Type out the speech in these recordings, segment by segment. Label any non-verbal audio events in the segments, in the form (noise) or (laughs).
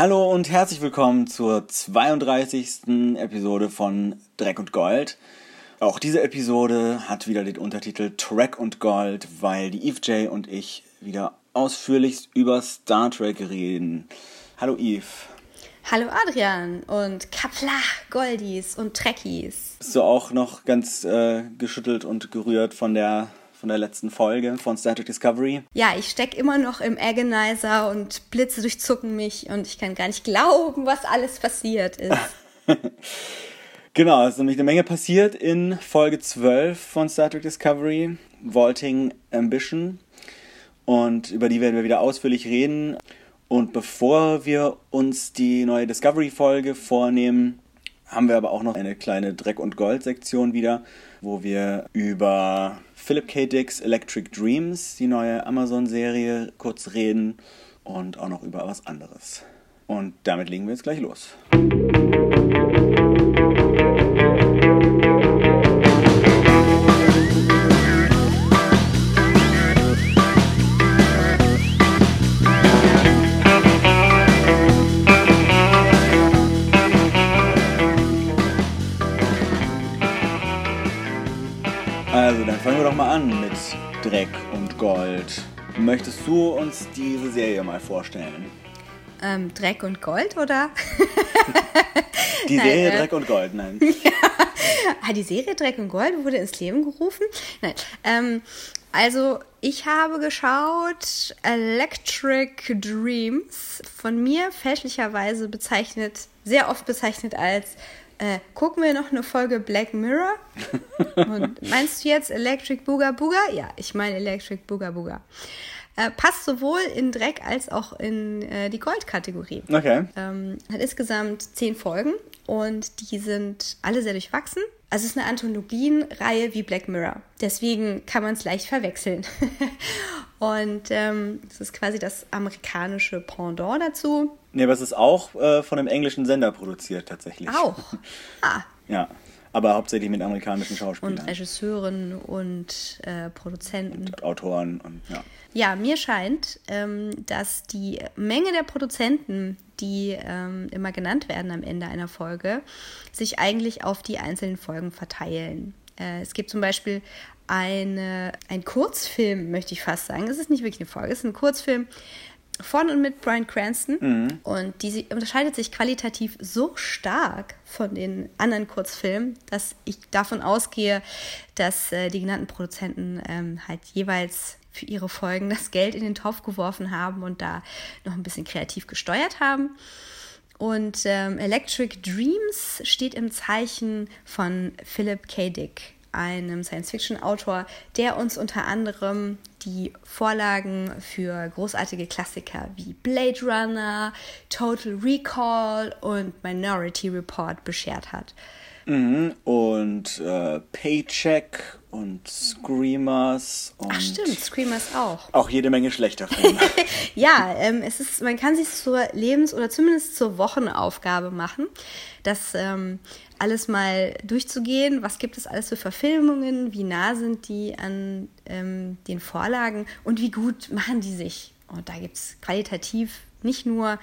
Hallo und herzlich willkommen zur 32. Episode von Dreck und Gold. Auch diese Episode hat wieder den Untertitel Track und Gold, weil die Eve J und ich wieder ausführlichst über Star Trek reden. Hallo Eve. Hallo Adrian und Kapla, Goldies und Trekkies. Bist du auch noch ganz äh, geschüttelt und gerührt von der von der letzten Folge von Star Trek Discovery. Ja, ich stecke immer noch im Agonizer und Blitze durchzucken mich und ich kann gar nicht glauben, was alles passiert ist. (laughs) genau, es ist nämlich eine Menge passiert in Folge 12 von Star Trek Discovery, Vaulting Ambition. Und über die werden wir wieder ausführlich reden. Und bevor wir uns die neue Discovery-Folge vornehmen, haben wir aber auch noch eine kleine Dreck- und Gold-Sektion wieder, wo wir über Philip K. Dick's Electric Dreams, die neue Amazon-Serie, kurz reden und auch noch über was anderes. Und damit legen wir jetzt gleich los. Dreck und Gold. Möchtest du uns diese Serie mal vorstellen? Ähm, Dreck und Gold, oder? (laughs) die Serie nein, äh, Dreck und Gold, nein. (laughs) ja. Ah, die Serie Dreck und Gold wurde ins Leben gerufen? Nein. Ähm, also, ich habe geschaut Electric Dreams, von mir fälschlicherweise bezeichnet, sehr oft bezeichnet als äh, gucken wir noch eine Folge Black Mirror. (laughs) Und meinst du jetzt Electric Booga Booga? Ja, ich meine Electric Booga Booga. Äh, passt sowohl in Dreck als auch in äh, die Gold-Kategorie. Okay. Ähm, hat insgesamt zehn Folgen und die sind alle sehr durchwachsen. Also es ist eine Anthologienreihe wie Black Mirror. Deswegen kann man es leicht verwechseln. (laughs) und ähm, es ist quasi das amerikanische Pendant dazu. Nee, aber es ist auch äh, von einem englischen Sender produziert tatsächlich. Auch. (laughs) Ah. ja. Aber hauptsächlich mit amerikanischen Schauspielern. Und Regisseuren und äh, Produzenten. Und Autoren und ja. Ja, mir scheint, ähm, dass die Menge der Produzenten, die ähm, immer genannt werden am Ende einer Folge, sich eigentlich auf die einzelnen Folgen verteilen. Äh, es gibt zum Beispiel eine, ein Kurzfilm, möchte ich fast sagen. Es ist nicht wirklich eine Folge, es ist ein Kurzfilm von und mit Brian Cranston. Mhm. Und die unterscheidet sich qualitativ so stark von den anderen Kurzfilmen, dass ich davon ausgehe, dass äh, die genannten Produzenten ähm, halt jeweils für ihre Folgen das Geld in den Topf geworfen haben und da noch ein bisschen kreativ gesteuert haben. Und ähm, Electric Dreams steht im Zeichen von Philip K. Dick, einem Science-Fiction-Autor, der uns unter anderem die Vorlagen für großartige Klassiker wie Blade Runner, Total Recall und Minority Report beschert hat. Mhm. Und äh, Paycheck und Screamers und Ach stimmt, Screamers auch. Auch jede Menge schlechter Filme. (laughs) ja, ähm, es ist, man kann sich zur Lebens- oder zumindest zur Wochenaufgabe machen, das ähm, alles mal durchzugehen. Was gibt es alles für Verfilmungen? Wie nah sind die an ähm, den Vorlagen? Und wie gut machen die sich? Und da gibt es qualitativ nicht nur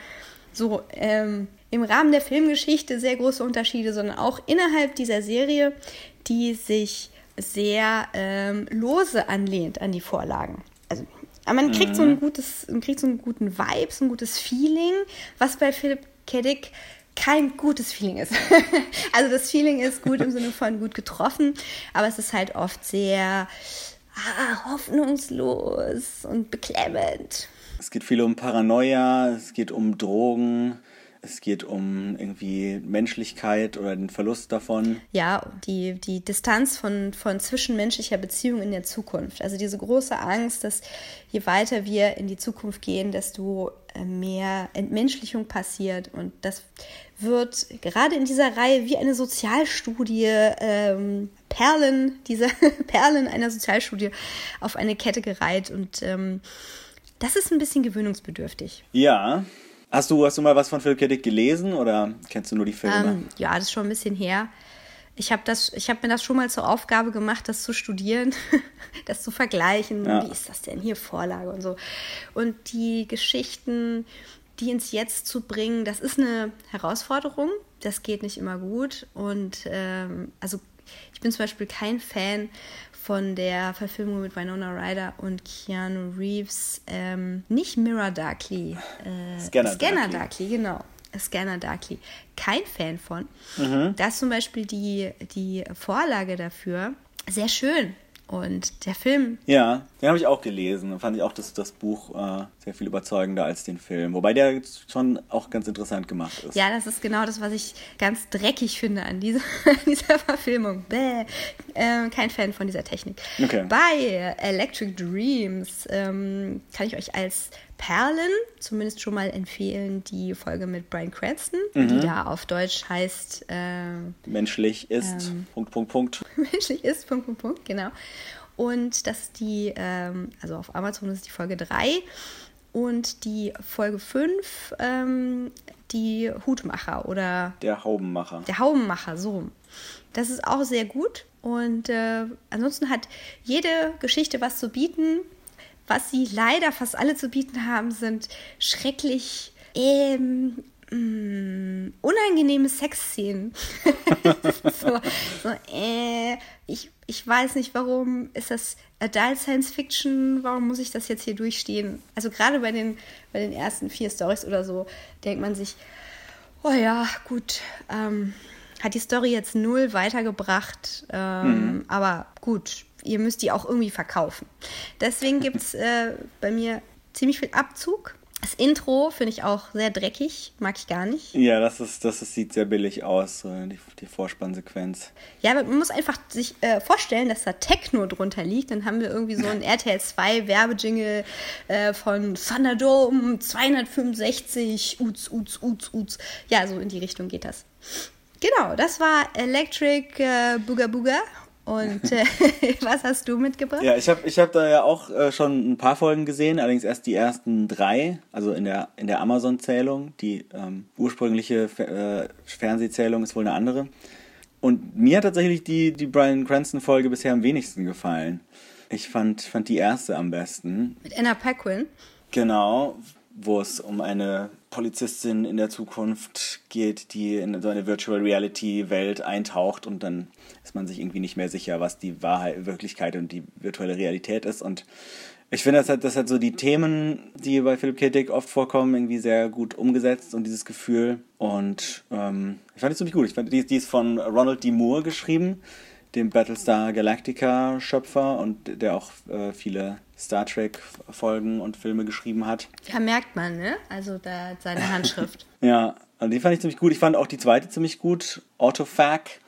so ähm, im Rahmen der Filmgeschichte sehr große Unterschiede, sondern auch innerhalb dieser Serie, die sich sehr ähm, lose anlehnt an die Vorlagen. Also man kriegt so ein mhm. gutes, man kriegt so einen guten Vibe, so ein gutes Feeling, was bei Philipp Keddick kein gutes Feeling ist. (laughs) also das Feeling ist gut im Sinne von gut getroffen, aber es ist halt oft sehr ah, hoffnungslos und beklemmend. Es geht viel um Paranoia, es geht um Drogen, es geht um irgendwie Menschlichkeit oder den Verlust davon. Ja, die, die Distanz von, von zwischenmenschlicher Beziehung in der Zukunft. Also diese große Angst, dass je weiter wir in die Zukunft gehen, desto äh, mehr Entmenschlichung passiert. Und das wird gerade in dieser Reihe wie eine Sozialstudie, ähm, Perlen, diese (laughs) Perlen einer Sozialstudie auf eine Kette gereiht. Und ähm, das ist ein bisschen gewöhnungsbedürftig. Ja, Hast du, hast du mal was von Philip K. Dick gelesen oder kennst du nur die Filme? Ähm, ja, das ist schon ein bisschen her. Ich habe hab mir das schon mal zur Aufgabe gemacht, das zu studieren, (laughs) das zu vergleichen. Ja. Wie ist das denn hier Vorlage und so. Und die Geschichten, die ins Jetzt zu bringen, das ist eine Herausforderung. Das geht nicht immer gut. Und ähm, also ich bin zum Beispiel kein Fan von der Verfilmung mit Winona Ryder und Keanu Reeves. Ähm, nicht Mirror Darkly. Äh, Scanner, Scanner Darkly. Darkly, genau. Scanner Darkly. Kein Fan von. Mhm. Da ist zum Beispiel die, die Vorlage dafür sehr schön. Und der Film. Ja, den habe ich auch gelesen. Da fand ich auch das, das Buch äh, sehr viel überzeugender als den Film. Wobei der schon auch ganz interessant gemacht ist. Ja, das ist genau das, was ich ganz dreckig finde an dieser, (laughs) dieser Verfilmung. Bäh. Äh, kein Fan von dieser Technik. Okay. Bei Electric Dreams ähm, kann ich euch als Perlen zumindest schon mal empfehlen die Folge mit Brian Cranston, mhm. die da auf Deutsch heißt äh, Menschlich ist ähm, Punkt, Punkt, Punkt. (laughs) Menschlich ist Punkt, Punkt, Punkt, genau. Und das ist die, ähm, also auf Amazon ist die Folge 3 und die Folge 5, ähm, die Hutmacher oder der Haubenmacher. Der Haubenmacher, so. Das ist auch sehr gut. Und äh, ansonsten hat jede Geschichte was zu bieten. Was sie leider fast alle zu bieten haben, sind schrecklich ähm, mh, mm, unangenehme Sexszenen. (laughs) so, so äh, ich, ich weiß nicht, warum ist das Adult Science Fiction, warum muss ich das jetzt hier durchstehen? Also gerade bei den, bei den ersten vier Stories oder so, denkt man sich, oh ja, gut, ähm, hat die Story jetzt null weitergebracht, ähm, mhm. aber gut, ihr müsst die auch irgendwie verkaufen. Deswegen gibt es äh, bei mir ziemlich viel Abzug. Das Intro finde ich auch sehr dreckig, mag ich gar nicht. Ja, das, ist, das ist, sieht sehr billig aus, die, die Vorspannsequenz. Ja, man muss einfach sich äh, vorstellen, dass da Techno drunter liegt. Dann haben wir irgendwie so einen (laughs) RTL 2 Werbejingle äh, von Thunderdome 265, Uts, Uts, Uts, Uts. Ja, so in die Richtung geht das. Genau, das war Electric äh, Booga Booga und äh, (laughs) was hast du mitgebracht? Ja, ich habe ich hab da ja auch äh, schon ein paar Folgen gesehen, allerdings erst die ersten drei, also in der, in der Amazon-Zählung. Die ähm, ursprüngliche äh, Fernsehzählung ist wohl eine andere. Und mir hat tatsächlich die, die Brian Cranston-Folge bisher am wenigsten gefallen. Ich fand, fand die erste am besten. Mit Anna Paquin? Genau, wo es um eine Polizistin in der Zukunft geht, die in so eine Virtual Reality Welt eintaucht und dann ist man sich irgendwie nicht mehr sicher, was die Wahrheit, Wirklichkeit und die virtuelle Realität ist. Und ich finde, das hat, das hat so die Themen, die bei Philip K. Dick oft vorkommen, irgendwie sehr gut umgesetzt und dieses Gefühl. Und ähm, ich fand die ziemlich gut. Ich fand, die, die ist von Ronald D. Moore geschrieben, dem Battlestar Galactica Schöpfer und der auch äh, viele Star Trek Folgen und Filme geschrieben hat. Ja, merkt man, ne? Also da seine (laughs) Handschrift. ja, also die fand ich ziemlich gut. Ich fand auch die zweite ziemlich gut, Autofac.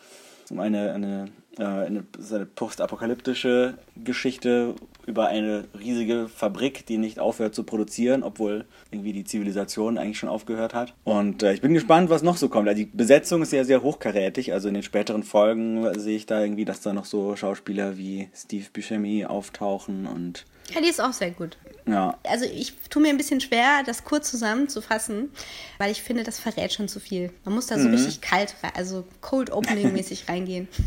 Eine, eine, eine, eine postapokalyptische Geschichte über eine riesige Fabrik, die nicht aufhört zu produzieren, obwohl irgendwie die Zivilisation eigentlich schon aufgehört hat. Und äh, ich bin gespannt, was noch so kommt. Also die Besetzung ist ja sehr hochkarätig. Also in den späteren Folgen sehe ich da irgendwie, dass da noch so Schauspieler wie Steve Buscemi auftauchen und ja, die ist auch sehr gut. Ja. Also ich tue mir ein bisschen schwer, das kurz zusammenzufassen, weil ich finde, das verrät schon zu viel. Man muss da so mhm. richtig kalt, also Cold Opening mäßig reingehen. (laughs)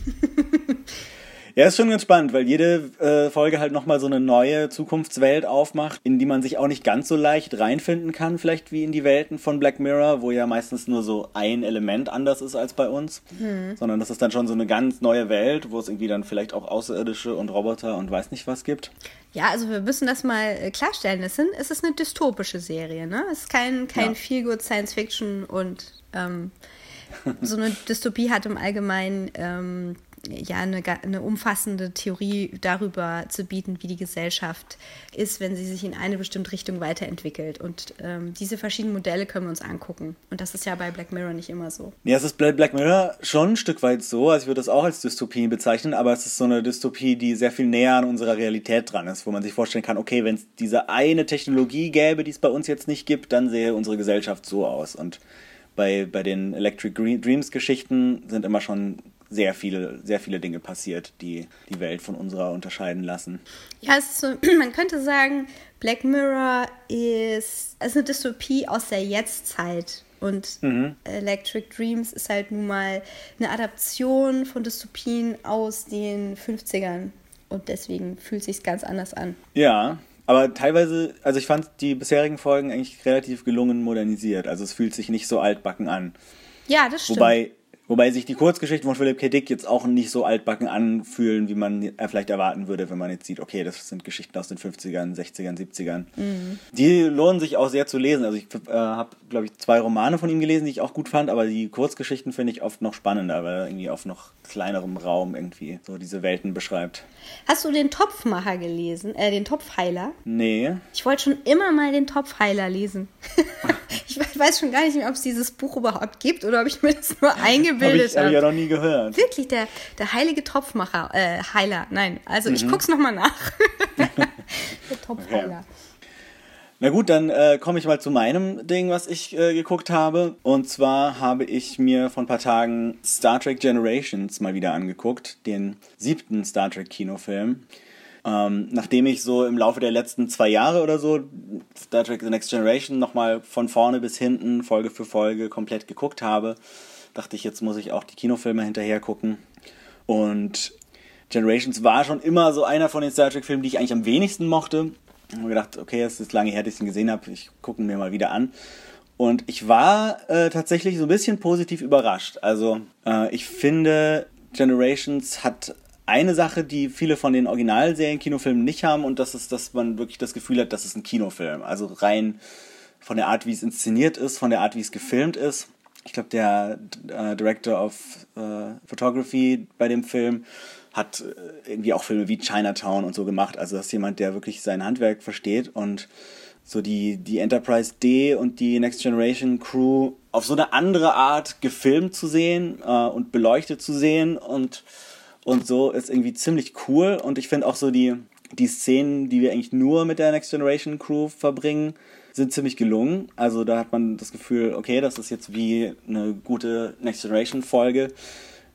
Ja, ist schon ganz spannend, weil jede äh, Folge halt nochmal so eine neue Zukunftswelt aufmacht, in die man sich auch nicht ganz so leicht reinfinden kann, vielleicht wie in die Welten von Black Mirror, wo ja meistens nur so ein Element anders ist als bei uns, mhm. sondern das ist dann schon so eine ganz neue Welt, wo es irgendwie dann vielleicht auch Außerirdische und Roboter und weiß nicht was gibt. Ja, also wir müssen das mal äh, klarstellen. Es, sind, es ist eine dystopische Serie, ne? Es ist kein, kein ja. Feel-Good Science-Fiction und ähm, so eine (laughs) Dystopie hat im Allgemeinen ähm, ja, eine, eine umfassende Theorie darüber zu bieten, wie die Gesellschaft ist, wenn sie sich in eine bestimmte Richtung weiterentwickelt. Und ähm, diese verschiedenen Modelle können wir uns angucken. Und das ist ja bei Black Mirror nicht immer so. Ja, es ist bei Black Mirror schon ein Stück weit so. Also ich würde das auch als Dystopie bezeichnen, aber es ist so eine Dystopie, die sehr viel näher an unserer Realität dran ist, wo man sich vorstellen kann, okay, wenn es diese eine Technologie gäbe, die es bei uns jetzt nicht gibt, dann sähe unsere Gesellschaft so aus. Und bei, bei den Electric Dreams Geschichten sind immer schon sehr viele, sehr viele Dinge passiert, die die Welt von unserer unterscheiden lassen. Ja, so, (clears throat) man könnte sagen, Black Mirror ist, ist eine Dystopie aus der Jetztzeit. Und mhm. Electric Dreams ist halt nun mal eine Adaption von Dystopien aus den 50ern. Und deswegen fühlt es sich ganz anders an. Ja, aber teilweise, also ich fand die bisherigen Folgen eigentlich relativ gelungen modernisiert. Also es fühlt sich nicht so altbacken an. Ja, das stimmt. Wobei Wobei sich die Kurzgeschichten von Philip K. Dick jetzt auch nicht so altbacken anfühlen, wie man vielleicht erwarten würde, wenn man jetzt sieht, okay, das sind Geschichten aus den 50ern, 60ern, 70ern. Mhm. Die lohnen sich auch sehr zu lesen. Also ich äh, habe, glaube ich, zwei Romane von ihm gelesen, die ich auch gut fand, aber die Kurzgeschichten finde ich oft noch spannender, weil er irgendwie auf noch kleinerem Raum irgendwie so diese Welten beschreibt. Hast du den Topfmacher gelesen, äh, den Topfheiler? Nee. Ich wollte schon immer mal den Topfheiler lesen. (laughs) ich weiß schon gar nicht mehr, ob es dieses Buch überhaupt gibt oder ob ich mir das nur eingebildet (laughs) gebildet habe. Hab ich, hab ich ja noch nie gehört. Wirklich, der, der heilige Topfmacher, äh, Heiler. Nein, also mhm. ich guck's nochmal nach. (laughs) der Topfheiler. Okay. Na gut, dann äh, komme ich mal zu meinem Ding, was ich äh, geguckt habe. Und zwar habe ich mir vor ein paar Tagen Star Trek Generations mal wieder angeguckt, den siebten Star Trek Kinofilm. Ähm, nachdem ich so im Laufe der letzten zwei Jahre oder so Star Trek The Next Generation nochmal von vorne bis hinten, Folge für Folge komplett geguckt habe, dachte ich, jetzt muss ich auch die Kinofilme hinterher gucken. Und Generations war schon immer so einer von den Star Trek-Filmen, die ich eigentlich am wenigsten mochte. Ich habe gedacht, okay, es ist lange her, dass ich ihn gesehen habe, ich gucke ihn mir mal wieder an. Und ich war äh, tatsächlich so ein bisschen positiv überrascht. Also äh, ich finde, Generations hat eine Sache, die viele von den Originalserien-Kinofilmen nicht haben, und das ist, dass man wirklich das Gefühl hat, das ist ein Kinofilm. Also rein von der Art, wie es inszeniert ist, von der Art, wie es gefilmt ist ich glaube, der äh, Director of äh, Photography bei dem Film hat äh, irgendwie auch Filme wie Chinatown und so gemacht. Also das ist jemand, der wirklich sein Handwerk versteht und so die, die Enterprise D und die Next Generation Crew auf so eine andere Art gefilmt zu sehen äh, und beleuchtet zu sehen und, und so ist irgendwie ziemlich cool. Und ich finde auch so die, die Szenen, die wir eigentlich nur mit der Next Generation Crew verbringen, sind ziemlich gelungen. Also da hat man das Gefühl, okay, das ist jetzt wie eine gute Next Generation Folge,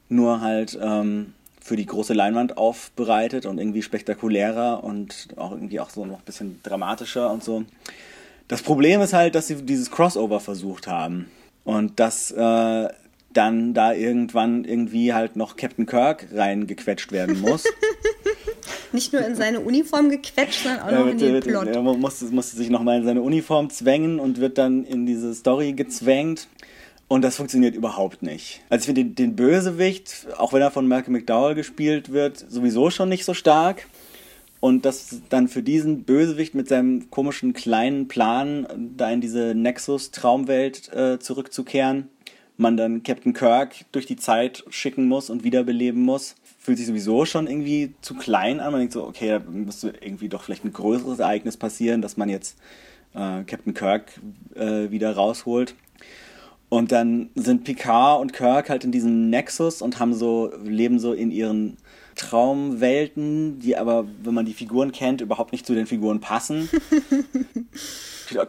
nur halt ähm, für die große Leinwand aufbereitet und irgendwie spektakulärer und auch irgendwie auch so noch ein bisschen dramatischer und so. Das Problem ist halt, dass sie dieses Crossover versucht haben und dass äh, dann da irgendwann irgendwie halt noch Captain Kirk reingequetscht werden muss. (laughs) Nicht nur in seine Uniform gequetscht, sondern auch noch in den Plot. Er musste, musste sich nochmal in seine Uniform zwängen und wird dann in diese Story gezwängt. Und das funktioniert überhaupt nicht. Also ich finde den, den, Bösewicht, auch wenn er von Malcolm McDowell gespielt wird, sowieso schon nicht so stark. Und das dann für diesen Bösewicht mit seinem komischen kleinen Plan, da in diese Nexus-Traumwelt äh, zurückzukehren, man dann Captain Kirk durch die Zeit schicken muss und wiederbeleben muss fühlt sich sowieso schon irgendwie zu klein an. Man denkt so, okay, da müsste irgendwie doch vielleicht ein größeres Ereignis passieren, dass man jetzt äh, Captain Kirk äh, wieder rausholt. Und dann sind Picard und Kirk halt in diesem Nexus und haben so, leben so in ihren Traumwelten, die aber, wenn man die Figuren kennt, überhaupt nicht zu den Figuren passen. (laughs)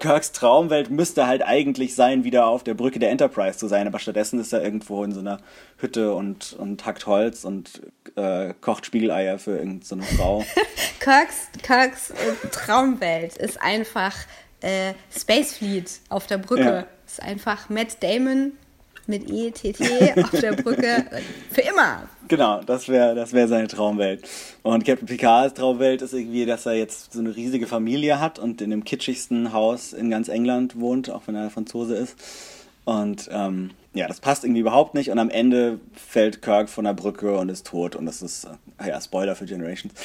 Kirks Traumwelt müsste halt eigentlich sein, wieder auf der Brücke der Enterprise zu sein, aber stattdessen ist er irgendwo in so einer Hütte und, und hackt Holz und äh, kocht Spiegeleier für irgendeine so Frau. (laughs) Kirks, Kirks äh, Traumwelt ist einfach äh, Space Fleet auf der Brücke. Ja. Ist einfach Matt Damon mit ETT auf der Brücke (laughs) für immer. Genau, das wäre das wär seine Traumwelt. Und Captain Picards Traumwelt ist irgendwie, dass er jetzt so eine riesige Familie hat und in dem kitschigsten Haus in ganz England wohnt, auch wenn er Franzose ist. Und ähm, ja, das passt irgendwie überhaupt nicht. Und am Ende fällt Kirk von der Brücke und ist tot. Und das ist, äh, ja, Spoiler für Generations. (laughs)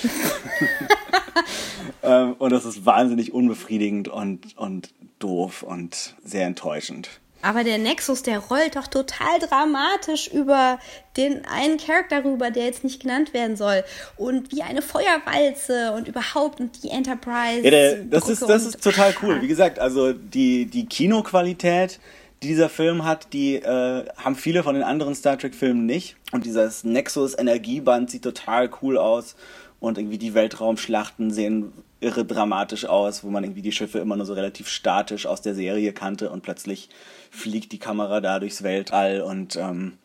(laughs) ähm, und das ist wahnsinnig unbefriedigend und, und doof und sehr enttäuschend. Aber der Nexus, der rollt doch total dramatisch über den einen Charakter rüber, der jetzt nicht genannt werden soll. Und wie eine Feuerwalze und überhaupt und die Enterprise. Ja, der, das, ist, das ist total cool. Wie gesagt, also die, die Kinoqualität, die dieser Film hat, die äh, haben viele von den anderen Star Trek-Filmen nicht. Und dieses Nexus-Energieband sieht total cool aus. Und irgendwie die Weltraumschlachten sehen irre dramatisch aus, wo man irgendwie die Schiffe immer nur so relativ statisch aus der Serie kannte und plötzlich fliegt die Kamera da durchs Weltall und ähm,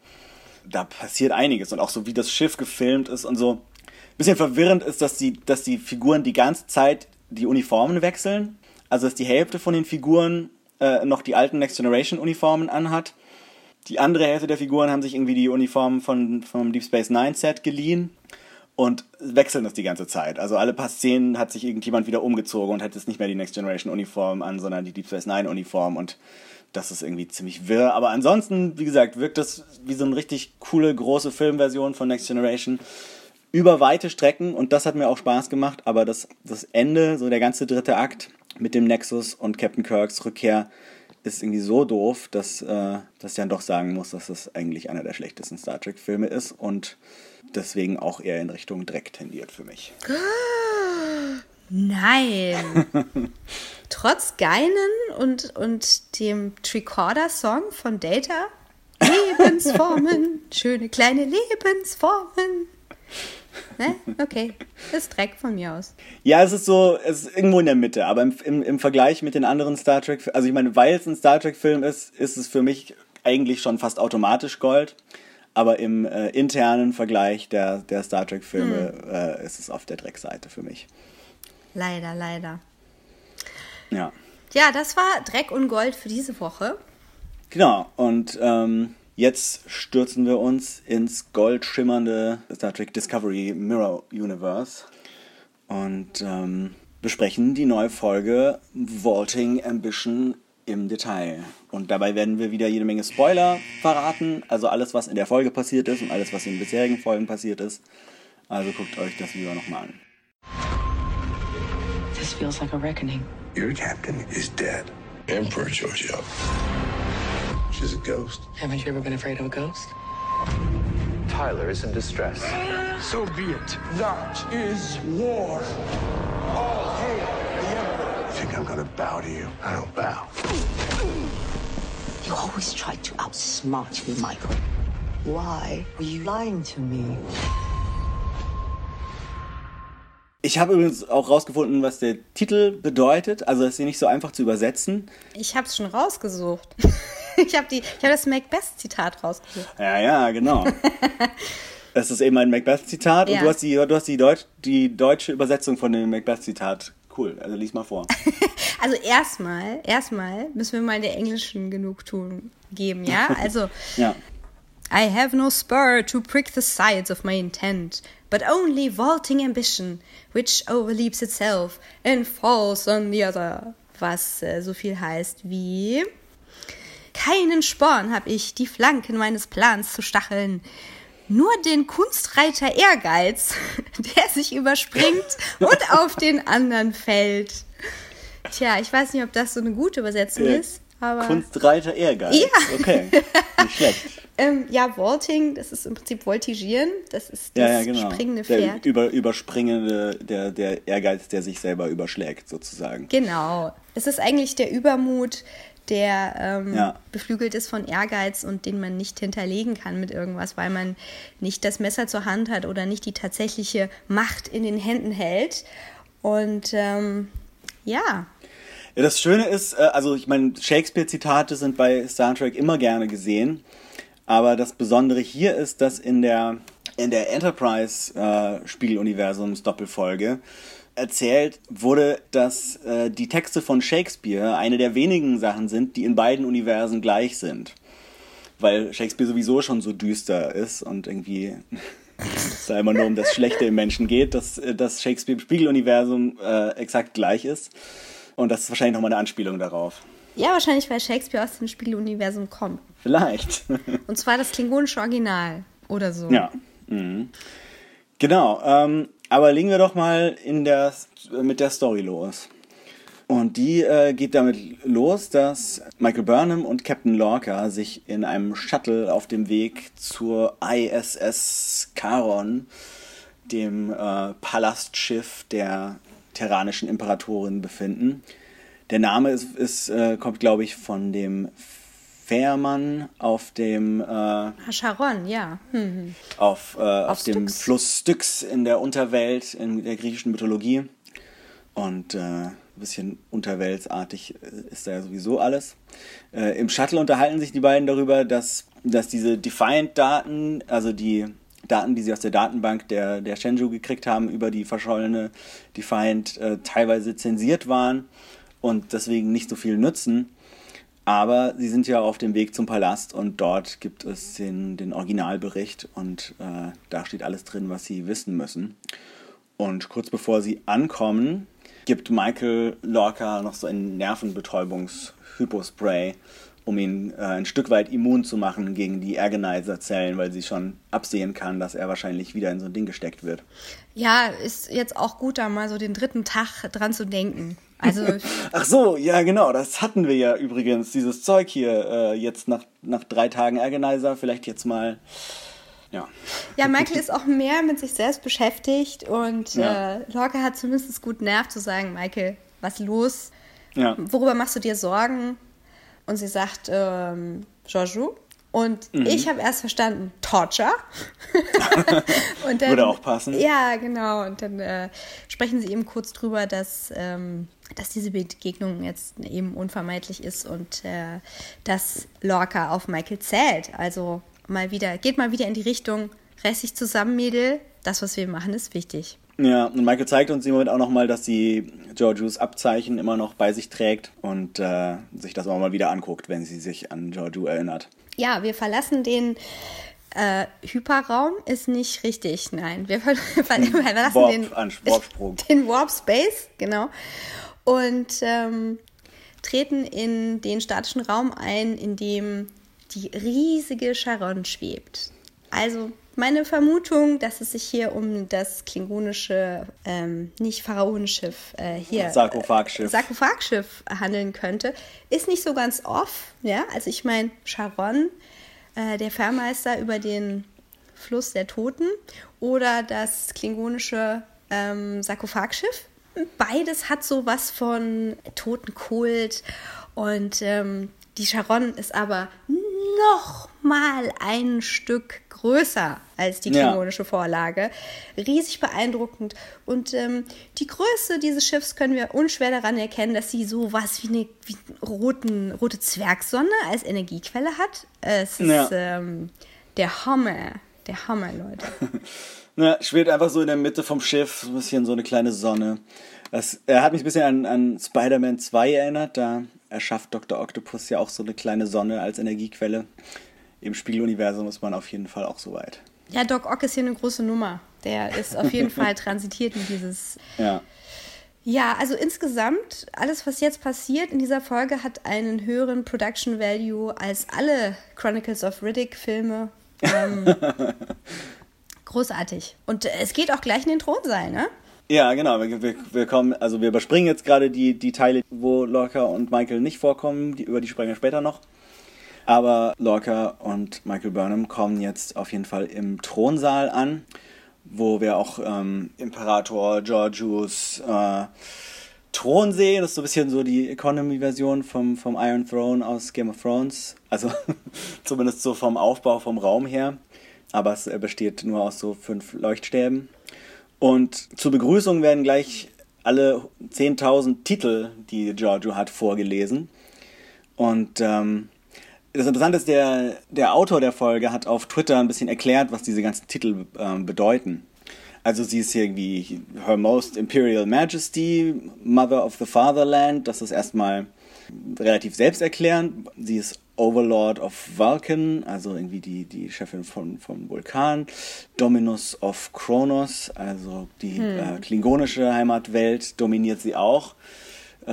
da passiert einiges. Und auch so wie das Schiff gefilmt ist und so. Ein bisschen verwirrend ist, dass die, dass die Figuren die ganze Zeit die Uniformen wechseln. Also dass die Hälfte von den Figuren äh, noch die alten Next Generation Uniformen anhat. Die andere Hälfte der Figuren haben sich irgendwie die Uniformen von, vom Deep Space Nine Set geliehen. Und wechseln das die ganze Zeit. Also alle paar Szenen hat sich irgendjemand wieder umgezogen und hat jetzt nicht mehr die Next Generation Uniform an, sondern die Deep Space Nine Uniform und das ist irgendwie ziemlich wirr. Aber ansonsten, wie gesagt, wirkt das wie so eine richtig coole, große Filmversion von Next Generation über weite Strecken und das hat mir auch Spaß gemacht, aber das, das Ende, so der ganze dritte Akt mit dem Nexus und Captain Kirks Rückkehr ist irgendwie so doof, dass, äh, dass ich dann doch sagen muss, dass das eigentlich einer der schlechtesten Star Trek-Filme ist und deswegen auch eher in Richtung Dreck tendiert für mich. Nein. (laughs) Trotz Geinen und, und dem Tricorder-Song von Data. (laughs) Lebensformen, schöne kleine Lebensformen. Ne? Okay, ist Dreck von mir aus. Ja, es ist so, es ist irgendwo in der Mitte, aber im, im, im Vergleich mit den anderen Star Trek, also ich meine, weil es ein Star Trek-Film ist, ist es für mich eigentlich schon fast automatisch Gold. Aber im äh, internen Vergleich der, der Star Trek-Filme hm. äh, ist es auf der Dreckseite für mich. Leider, leider. Ja. Ja, das war Dreck und Gold für diese Woche. Genau, und ähm, Jetzt stürzen wir uns ins goldschimmernde Star Trek Discovery Mirror Universe und ähm, besprechen die neue Folge Vaulting Ambition im Detail. Und dabei werden wir wieder jede Menge Spoiler verraten, also alles, was in der Folge passiert ist und alles, was in den bisherigen Folgen passiert ist. Also guckt euch das lieber nochmal an. This feels like a reckoning. Your captain is dead. Emperor Giorgio. She's a ghost. Haven't you ever been afraid of a ghost? Tyler is in distress. So be it. That is war. All hail the Emperor. You think I'm gonna bow to you? I don't bow. You always try to outsmart me, Michael. Why were you lying to me? Ich habe übrigens auch rausgefunden, was der Titel bedeutet. Also, es ist nicht so einfach zu übersetzen. Ich habe es schon rausgesucht. (laughs) (laughs) ich habe hab das Macbeth-Zitat rausgesucht. Ja, ja, genau. (laughs) das ist eben ein Macbeth-Zitat ja. und du hast, die, du hast die, Deutsch, die deutsche Übersetzung von dem Macbeth-Zitat. Cool, also lies mal vor. (laughs) also erstmal, erstmal müssen wir mal der englischen Genugtuung geben, ja? Also, ja. I have no spur to prick the sides of my intent, but only vaulting ambition, which overleaps itself and falls on the other. Was äh, so viel heißt wie keinen Sporn habe ich, die Flanken meines Plans zu stacheln. Nur den Kunstreiter Ehrgeiz, (laughs) der sich überspringt und auf den anderen fällt. Tja, ich weiß nicht, ob das so eine gute Übersetzung äh, ist. Aber Kunstreiter Ehrgeiz. Ja. Okay, nicht schlecht. (laughs) ähm, ja, Vaulting, das ist im Prinzip Voltigieren. Das ist das ja, ja, genau. springende Pferd. Der über, überspringende, der, der Ehrgeiz, der sich selber überschlägt, sozusagen. Genau. Es ist eigentlich der Übermut, der ähm, ja. beflügelt ist von Ehrgeiz und den man nicht hinterlegen kann mit irgendwas, weil man nicht das Messer zur Hand hat oder nicht die tatsächliche Macht in den Händen hält. Und ähm, ja. ja. Das Schöne ist, äh, also ich meine, Shakespeare-Zitate sind bei Star Trek immer gerne gesehen, aber das Besondere hier ist, dass in der, in der Enterprise-Spiegeluniversums-Doppelfolge äh, erzählt wurde, dass äh, die Texte von Shakespeare eine der wenigen Sachen sind, die in beiden Universen gleich sind. Weil Shakespeare sowieso schon so düster ist und irgendwie es da immer nur um das Schlechte im Menschen geht, dass äh, das Shakespeare im Spiegeluniversum äh, exakt gleich ist. Und das ist wahrscheinlich nochmal eine Anspielung darauf. Ja, wahrscheinlich, weil Shakespeare aus dem Spiegeluniversum kommt. Vielleicht. und zwar das klingonische Original oder so. Ja. Mhm. Genau. Ähm, aber legen wir doch mal in der, mit der Story los. Und die äh, geht damit los, dass Michael Burnham und Captain Lorca sich in einem Shuttle auf dem Weg zur ISS Charon, dem äh, Palastschiff der terranischen Imperatorin, befinden. Der Name ist, ist äh, kommt, glaube ich, von dem Fährmann auf dem äh, Charon, ja. Hm. Auf, äh, auf, auf dem Fluss Styx in der Unterwelt, in der griechischen Mythologie. Und äh, ein bisschen unterweltsartig äh, ist da ja sowieso alles. Äh, Im Shuttle unterhalten sich die beiden darüber, dass, dass diese Defiant-Daten, also die Daten, die sie aus der Datenbank der, der Shenzhou gekriegt haben, über die verschollene Defiant, äh, teilweise zensiert waren und deswegen nicht so viel nützen Aber sie sind ja auf dem Weg zum Palast und dort gibt es den, den Originalbericht und äh, da steht alles drin, was sie wissen müssen. Und kurz bevor sie ankommen, gibt Michael Lorca noch so ein Nervenbetäubungs-Hypospray, um ihn äh, ein Stück weit immun zu machen gegen die Agonizer-Zellen, weil sie schon absehen kann, dass er wahrscheinlich wieder in so ein Ding gesteckt wird. Ja, ist jetzt auch gut, da mal so den dritten Tag dran zu denken. Also (laughs) Ach so, ja genau, das hatten wir ja übrigens, dieses Zeug hier, äh, jetzt nach, nach drei Tagen Agonizer, vielleicht jetzt mal, ja. Ja, Michael ist auch mehr mit sich selbst beschäftigt und ja. äh, Lorca hat zumindest gut Nerv zu sagen, Michael, was los? Ja. Worüber machst du dir Sorgen? Und sie sagt, ähm, Jojo, und mhm. ich habe erst verstanden, Torture. (laughs) und dann, Würde auch passen. Ja, genau. Und dann äh, sprechen sie eben kurz drüber, dass, ähm, dass diese Begegnung jetzt eben unvermeidlich ist und äh, dass Lorca auf Michael zählt. Also mal wieder, geht mal wieder in die Richtung, dich zusammen, Mädel. Das, was wir machen, ist wichtig. Ja, und Michael zeigt uns im Moment auch nochmal, dass sie Georgios Abzeichen immer noch bei sich trägt und äh, sich das auch mal wieder anguckt, wenn sie sich an Giorgio erinnert ja, wir verlassen den äh, Hyperraum ist nicht richtig, nein. Wir, ver (laughs) verlassen Warp, den, (laughs) den Warp Space, genau. Und ähm, treten in den statischen Raum ein, in dem die riesige Charon schwebt. Also meine Vermutung, dass es sich hier um das klingonische, ähm, nicht Pharaonenschiff, äh, hier Sarkophagschiff. Äh, Sarkophagschiff handeln könnte, ist nicht so ganz off. Ja, also ich meine, Charon, äh, der Fährmeister über den Fluss der Toten oder das klingonische ähm, Sarkophagschiff. Beides hat so was von Totenkult und ähm, die Charon ist aber noch mal ein Stück größer als die klingonische ja. Vorlage. Riesig beeindruckend. Und ähm, die Größe dieses Schiffs können wir unschwer daran erkennen, dass sie so was wie eine, wie roten, rote Zwergsonne als Energiequelle hat. Es ist ja. ähm, der Hammer. Der Hammer, Leute. (laughs) Na, schwebt einfach so in der Mitte vom Schiff, ein bisschen so eine kleine Sonne. Das, er hat mich ein bisschen an, an Spider-Man 2 erinnert. Da erschafft Dr. Octopus ja auch so eine kleine Sonne als Energiequelle im Spieluniversum ist man auf jeden Fall auch so weit. Ja, Doc Ock ist hier eine große Nummer. Der ist auf jeden (laughs) Fall transitiert in dieses. Ja. Ja, also insgesamt, alles, was jetzt passiert in dieser Folge, hat einen höheren Production Value als alle Chronicles of Riddick-Filme. Ähm, (laughs) großartig. Und es geht auch gleich in den Thronsaal, ne? Ja, genau. Wir, wir, wir, kommen, also wir überspringen jetzt gerade die, die Teile, wo Lorca und Michael nicht vorkommen. Die, über die sprechen wir später noch. Aber Lorca und Michael Burnham kommen jetzt auf jeden Fall im Thronsaal an, wo wir auch ähm, Imperator Georgius äh, Thron sehen. Das ist so ein bisschen so die Economy-Version vom, vom Iron Throne aus Game of Thrones. Also (laughs) zumindest so vom Aufbau, vom Raum her. Aber es besteht nur aus so fünf Leuchtstäben. Und zur Begrüßung werden gleich alle 10.000 Titel, die Giorgio hat, vorgelesen. Und ähm, das Interessante ist, der, der Autor der Folge hat auf Twitter ein bisschen erklärt, was diese ganzen Titel ähm, bedeuten. Also sie ist hier irgendwie Her Most Imperial Majesty, Mother of the Fatherland, das ist erstmal relativ selbsterklärend. Sie ist Overlord of Vulcan, also irgendwie die, die Chefin von, vom Vulkan, Dominus of Kronos, also die hm. äh, klingonische Heimatwelt dominiert sie auch äh,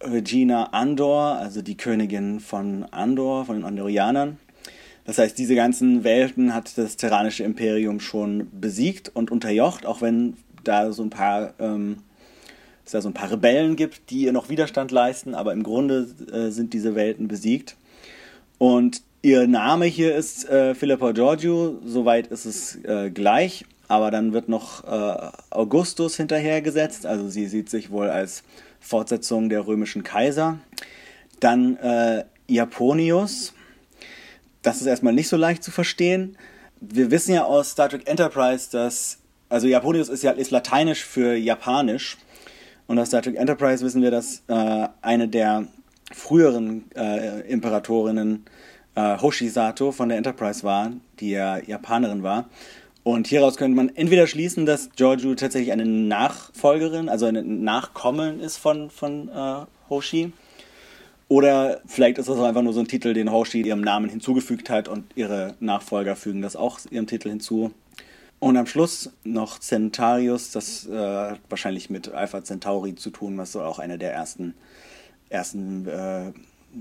Regina Andor, also die Königin von Andor, von den Andorianern. Das heißt, diese ganzen Welten hat das Terranische Imperium schon besiegt und unterjocht, auch wenn da so ein paar ähm, es da so ein paar Rebellen gibt, die ihr noch Widerstand leisten, aber im Grunde äh, sind diese Welten besiegt. Und ihr Name hier ist äh, Philippa Giorgio, soweit ist es äh, gleich, aber dann wird noch äh, Augustus hinterhergesetzt, also sie sieht sich wohl als Fortsetzung der römischen Kaiser. Dann äh, Japonius. Das ist erstmal nicht so leicht zu verstehen. Wir wissen ja aus Star Trek Enterprise, dass, also Japonius ist ja ist lateinisch für japanisch. Und aus Star Trek Enterprise wissen wir, dass äh, eine der früheren äh, Imperatorinnen äh, Hoshisato von der Enterprise war, die ja Japanerin war. Und hieraus könnte man entweder schließen, dass Giorgio tatsächlich eine Nachfolgerin, also eine Nachkommen ist von, von äh, Hoshi. Oder vielleicht ist das auch einfach nur so ein Titel, den Hoshi ihrem Namen hinzugefügt hat und ihre Nachfolger fügen das auch ihrem Titel hinzu. Und am Schluss noch Centaurius, das äh, wahrscheinlich mit Alpha Centauri zu tun, was auch einer der ersten, ersten äh,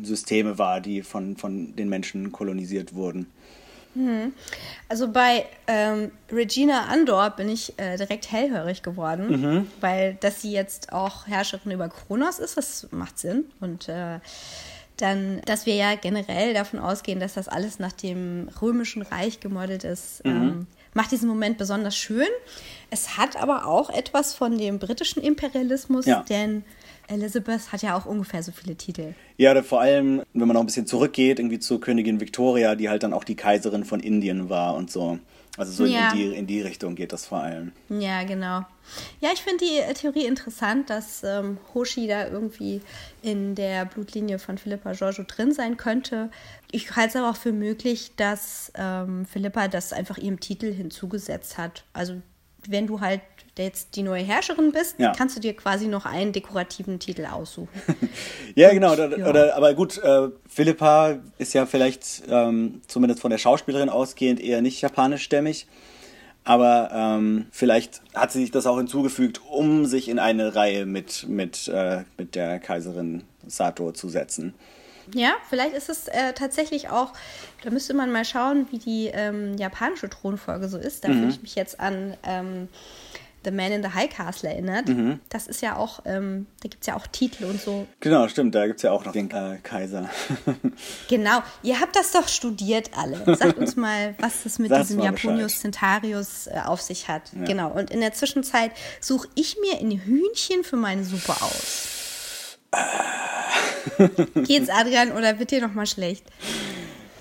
Systeme war, die von, von den Menschen kolonisiert wurden. Hm. Also bei ähm, Regina Andor bin ich äh, direkt hellhörig geworden, mhm. weil dass sie jetzt auch Herrscherin über Kronos ist, das macht Sinn. Und äh, dann, dass wir ja generell davon ausgehen, dass das alles nach dem römischen Reich gemodelt ist, mhm. ähm, macht diesen Moment besonders schön. Es hat aber auch etwas von dem britischen Imperialismus, ja. denn Elizabeth hat ja auch ungefähr so viele Titel. Ja, vor allem, wenn man noch ein bisschen zurückgeht, irgendwie zur Königin Victoria, die halt dann auch die Kaiserin von Indien war und so. Also so ja. in, die, in die Richtung geht das vor allem. Ja, genau. Ja, ich finde die äh, Theorie interessant, dass ähm, Hoshi da irgendwie in der Blutlinie von Philippa Giorgio drin sein könnte. Ich halte es aber auch für möglich, dass ähm, Philippa das einfach ihrem Titel hinzugesetzt hat. Also wenn du halt jetzt die neue Herrscherin bist, ja. kannst du dir quasi noch einen dekorativen Titel aussuchen. (laughs) ja, Und, genau. Oder, ja. Oder, aber gut, äh, Philippa ist ja vielleicht ähm, zumindest von der Schauspielerin ausgehend eher nicht japanischstämmig. Aber ähm, vielleicht hat sie sich das auch hinzugefügt, um sich in eine Reihe mit, mit, äh, mit der Kaiserin Sato zu setzen. Ja, vielleicht ist es äh, tatsächlich auch, da müsste man mal schauen, wie die ähm, japanische Thronfolge so ist. Da mhm. würde ich mich jetzt an ähm, The Man in the High Castle erinnert. Mhm. Das ist ja auch, ähm, da gibt es ja auch Titel und so. Genau, stimmt, da gibt es ja auch noch den äh, Kaiser. (laughs) genau, ihr habt das doch studiert alle. Sagt uns mal, was das mit das diesem Japonius Centarius äh, auf sich hat. Ja. Genau, und in der Zwischenzeit suche ich mir ein Hühnchen für meine Suppe aus. Geht's, Adrian, oder wird dir noch mal schlecht?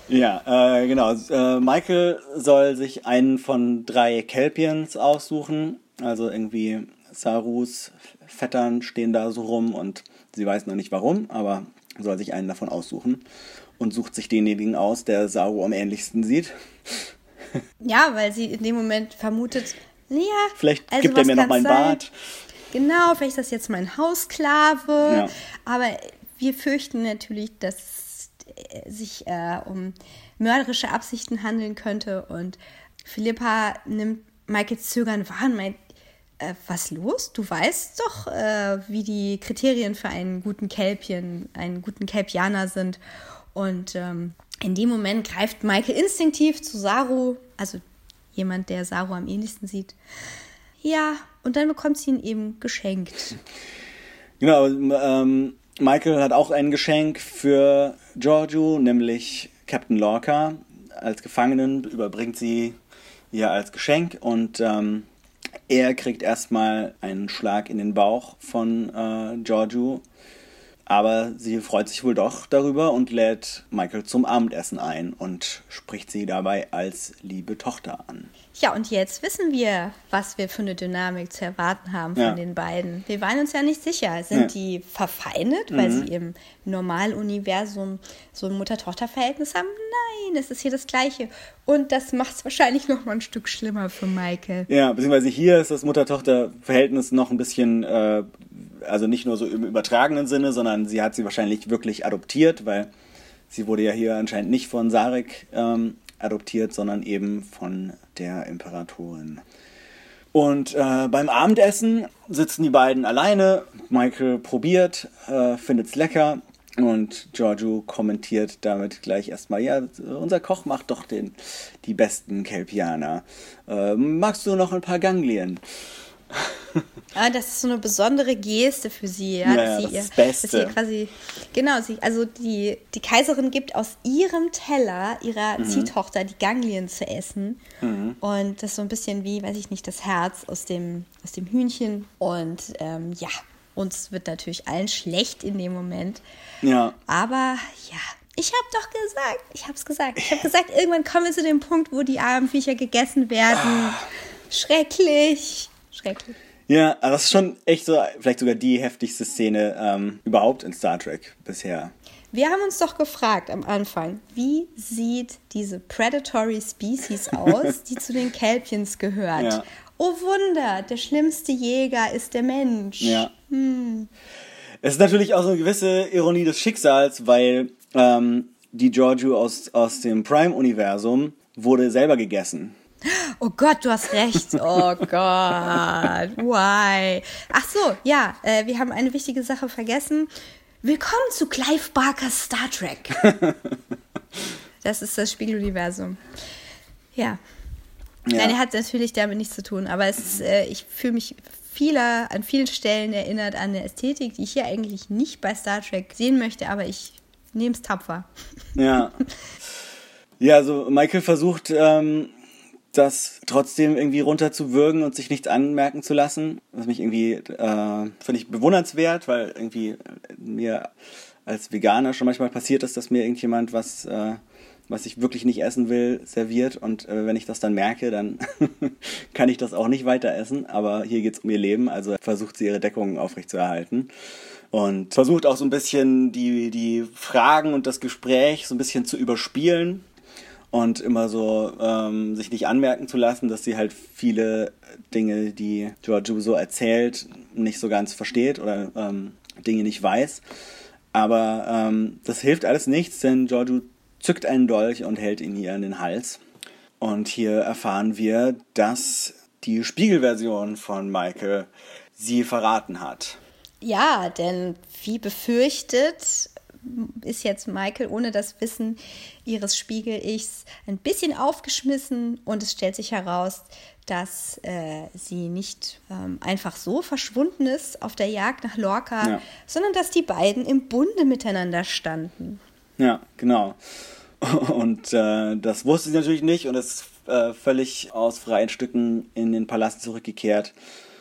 Ja, äh, genau. Äh, Michael soll sich einen von drei Kelpiens aussuchen also irgendwie Sarus Vettern stehen da so rum und sie weiß noch nicht warum, aber soll sich einen davon aussuchen und sucht sich denjenigen aus, der Saru am ähnlichsten sieht. Ja, weil sie in dem Moment vermutet, ja, vielleicht also gibt er mir noch mein Bart. Genau, vielleicht ist das jetzt mein Hausklave. Ja. Aber wir fürchten natürlich, dass es sich äh, um mörderische Absichten handeln könnte und Philippa nimmt Michaels Zögern wahr und meint, äh, was los? Du weißt doch, äh, wie die Kriterien für einen guten Kälbchen, einen guten Kälpianer sind. Und ähm, in dem Moment greift Michael instinktiv zu Saru, also jemand, der Saru am ähnlichsten sieht. Ja, und dann bekommt sie ihn eben geschenkt. (laughs) Genau, ähm, Michael hat auch ein Geschenk für Giorgio, nämlich Captain Lorca. Als Gefangenen überbringt sie ihr als Geschenk. Und ähm, er kriegt erstmal einen Schlag in den Bauch von äh, Giorgio, aber sie freut sich wohl doch darüber und lädt Michael zum Abendessen ein und spricht sie dabei als liebe Tochter an. Ja, und jetzt wissen wir, was wir für eine Dynamik zu erwarten haben von ja. den beiden. Wir waren uns ja nicht sicher. Sind ja. die verfeindet, weil mhm. sie im Normaluniversum so ein Mutter-Tochter-Verhältnis haben? Nein, es ist hier das Gleiche. Und das macht es wahrscheinlich noch mal ein Stück schlimmer für Michael. Ja, beziehungsweise hier ist das Mutter-Tochter-Verhältnis noch ein bisschen, äh, also nicht nur so im übertragenen Sinne, sondern sie hat sie wahrscheinlich wirklich adoptiert, weil sie wurde ja hier anscheinend nicht von Sarek ähm, adoptiert, sondern eben von der Imperatorin. Und äh, beim Abendessen sitzen die beiden alleine. Michael probiert, äh, findet es lecker. Und Giorgio kommentiert damit gleich erstmal, ja, unser Koch macht doch den, die besten Kelpianer. Äh, magst du noch ein paar Ganglien? (laughs) Ah, das ist so eine besondere Geste für sie. Ja, ja das, sie, das Beste. Dass sie quasi, genau, sie, also die, die Kaiserin gibt aus ihrem Teller ihrer mhm. Ziehtochter die Ganglien zu essen. Mhm. Und das ist so ein bisschen wie, weiß ich nicht, das Herz aus dem, aus dem Hühnchen. Und ähm, ja, uns wird natürlich allen schlecht in dem Moment. Ja. Aber ja, ich habe doch gesagt, ich habe es gesagt. Ich habe (laughs) gesagt, irgendwann kommen wir zu dem Punkt, wo die armen Viecher gegessen werden. Ah. Schrecklich. Schrecklich. Ja, aber das ist schon echt so, vielleicht sogar die heftigste Szene ähm, überhaupt in Star Trek bisher. Wir haben uns doch gefragt am Anfang, wie sieht diese Predatory Species aus, die zu den Kelpiens gehört? Ja. Oh Wunder, der schlimmste Jäger ist der Mensch. Ja. Hm. Es ist natürlich auch so eine gewisse Ironie des Schicksals, weil ähm, die Giorgio aus, aus dem Prime-Universum wurde selber gegessen. Oh Gott, du hast recht. Oh Gott, why? Ach so, ja, äh, wir haben eine wichtige Sache vergessen. Willkommen zu Clive Barkers Star Trek. (laughs) das ist das Spiegeluniversum. Ja. ja. Nein, er hat natürlich damit nichts zu tun, aber es ist, äh, ich fühle mich vieler, an vielen Stellen erinnert an eine Ästhetik, die ich hier eigentlich nicht bei Star Trek sehen möchte, aber ich nehme es tapfer. Ja. (laughs) Ja, also Michael versucht, ähm, das trotzdem irgendwie runterzuwürgen und sich nichts anmerken zu lassen. Was mich irgendwie, äh, finde ich bewundernswert, weil irgendwie mir als Veganer schon manchmal passiert ist, dass mir irgendjemand was, äh, was ich wirklich nicht essen will, serviert. Und äh, wenn ich das dann merke, dann (laughs) kann ich das auch nicht weiter essen. Aber hier geht es um ihr Leben, also versucht sie ihre Deckung aufrechtzuerhalten. Und versucht auch so ein bisschen die, die Fragen und das Gespräch so ein bisschen zu überspielen und immer so ähm, sich nicht anmerken zu lassen, dass sie halt viele Dinge, die Giorgio so erzählt, nicht so ganz versteht oder ähm, Dinge nicht weiß. Aber ähm, das hilft alles nichts, denn Giorgio zückt einen Dolch und hält ihn ihr in den Hals. Und hier erfahren wir, dass die Spiegelversion von Michael sie verraten hat. Ja, denn wie befürchtet ist jetzt Michael ohne das Wissen ihres Spiegel-Ichs ein bisschen aufgeschmissen und es stellt sich heraus, dass äh, sie nicht ähm, einfach so verschwunden ist auf der Jagd nach Lorca, ja. sondern dass die beiden im Bunde miteinander standen. Ja, genau. (laughs) Und äh, das wusste sie natürlich nicht und ist äh, völlig aus freien Stücken in den Palast zurückgekehrt.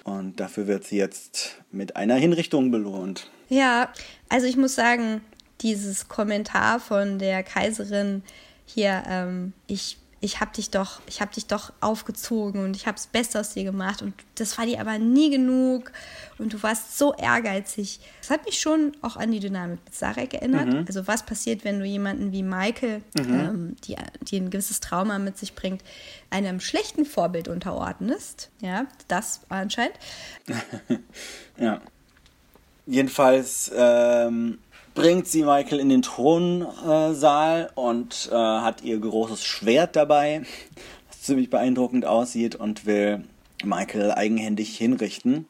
Und dafür wird sie jetzt mit einer Hinrichtung belohnt. Ja, also ich muss sagen, dieses Kommentar von der Kaiserin hier, ähm, ich, ich habe dich doch, ich habe dich doch aufgezogen und ich habe das Beste aus dir gemacht und das war dir aber nie genug und du warst so ehrgeizig. Das hat mich schon auch an die Dynamik mit Sarek erinnert. Mhm. Also was passiert, wenn du jemanden wie Michael, mhm. ähm, die, die ein gewisses Trauma mit sich bringt, einem schlechten Vorbild unterordnest? Ja, das anscheinend. (laughs) ja. Jedenfalls ähm, bringt sie Michael in den Thronsaal und äh, hat ihr großes Schwert dabei, das ziemlich beeindruckend aussieht und will Michael eigenhändig hinrichten.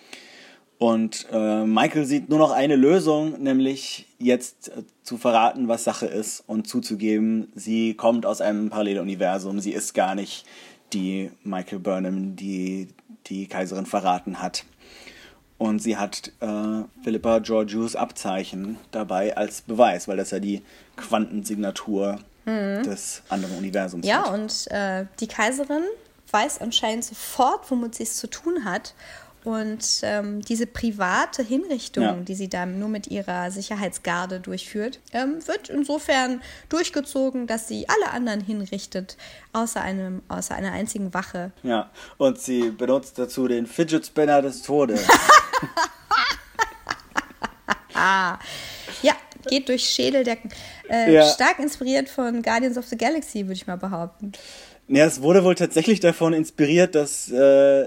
Und äh, Michael sieht nur noch eine Lösung, nämlich jetzt äh, zu verraten, was Sache ist und zuzugeben, sie kommt aus einem Paralleluniversum, sie ist gar nicht die Michael Burnham, die die Kaiserin verraten hat. Und sie hat äh, Philippa Georgius Abzeichen dabei als Beweis, weil das ja die Quantensignatur mhm. des anderen Universums ist. Ja, hat. und äh, die Kaiserin weiß anscheinend sofort, womit sie es zu tun hat. Und ähm, diese private Hinrichtung, ja. die sie dann nur mit ihrer Sicherheitsgarde durchführt, ähm, wird insofern durchgezogen, dass sie alle anderen hinrichtet, außer, einem, außer einer einzigen Wache. Ja, und sie benutzt dazu den Fidget Spinner des Todes. (laughs) ja, geht durch Schädeldecken. Äh, ja. Stark inspiriert von Guardians of the Galaxy, würde ich mal behaupten. Ja, es wurde wohl tatsächlich davon inspiriert, dass, äh,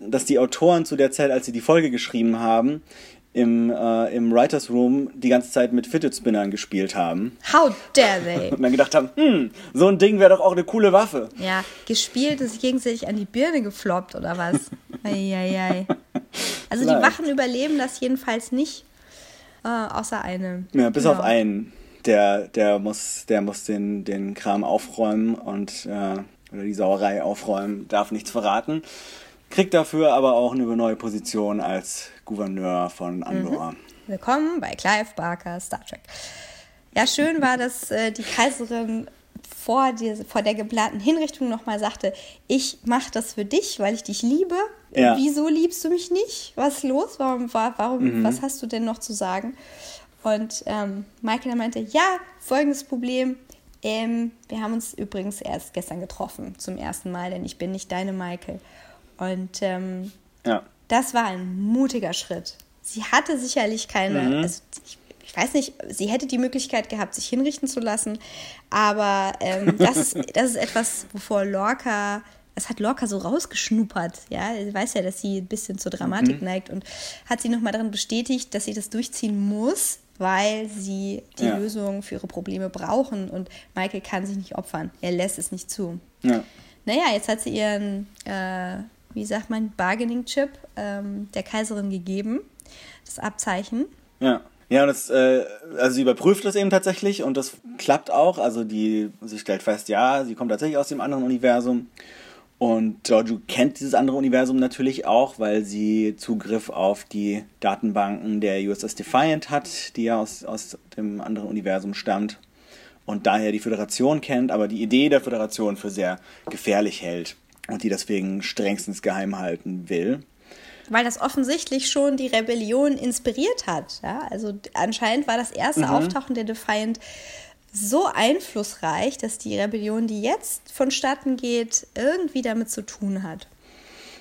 dass die Autoren zu der Zeit, als sie die Folge geschrieben haben, im, äh, im Writers Room die ganze Zeit mit Fidget Spinnern gespielt haben. How dare they? (laughs) Und dann gedacht haben, hm, so ein Ding wäre doch auch eine coole Waffe. Ja, gespielt ist gegenseitig an die Birne gefloppt oder was? Eieiei. Also Vielleicht. die Wachen überleben das jedenfalls nicht, äh, außer eine. Ja, bis genau. auf einen. Der, der muss, der muss den, den Kram aufräumen und äh, oder die Sauerei aufräumen, darf nichts verraten. Kriegt dafür aber auch eine neue Position als Gouverneur von Andorra. Mhm. Willkommen bei Clive Barker Star Trek. Ja, schön war, dass äh, die Kaiserin vor, die, vor der geplanten Hinrichtung nochmal sagte, ich mache das für dich, weil ich dich liebe. Ja. Wieso liebst du mich nicht? Was ist los? Warum, warum, mhm. was hast du denn noch zu sagen? Und ähm, Michael meinte, ja, folgendes Problem. Ähm, wir haben uns übrigens erst gestern getroffen, zum ersten Mal, denn ich bin nicht deine Michael. Und ähm, ja. das war ein mutiger Schritt. Sie hatte sicherlich keine, mhm. also ich ich weiß nicht, sie hätte die Möglichkeit gehabt, sich hinrichten zu lassen, aber ähm, (laughs) das, ist, das ist etwas, wovor Lorca es hat Lorca so rausgeschnuppert, ja, er weiß ja, dass sie ein bisschen zur Dramatik mhm. neigt und hat sie nochmal darin bestätigt, dass sie das durchziehen muss, weil sie die ja. Lösung für ihre Probleme brauchen und Michael kann sich nicht opfern, er lässt es nicht zu. Ja. Naja, jetzt hat sie ihren, äh, wie sagt man, Bargaining-Chip ähm, der Kaiserin gegeben, das Abzeichen. Ja. Ja, und das, äh, also sie überprüft das eben tatsächlich und das klappt auch. Also die, sie stellt fest, ja, sie kommt tatsächlich aus dem anderen Universum. Und Giorgio kennt dieses andere Universum natürlich auch, weil sie Zugriff auf die Datenbanken der USS Defiant hat, die ja aus, aus dem anderen Universum stammt und daher die Föderation kennt, aber die Idee der Föderation für sehr gefährlich hält und die deswegen strengstens geheim halten will weil das offensichtlich schon die Rebellion inspiriert hat. Ja? Also anscheinend war das erste mhm. Auftauchen der Defiant so einflussreich, dass die Rebellion, die jetzt vonstatten geht, irgendwie damit zu tun hat.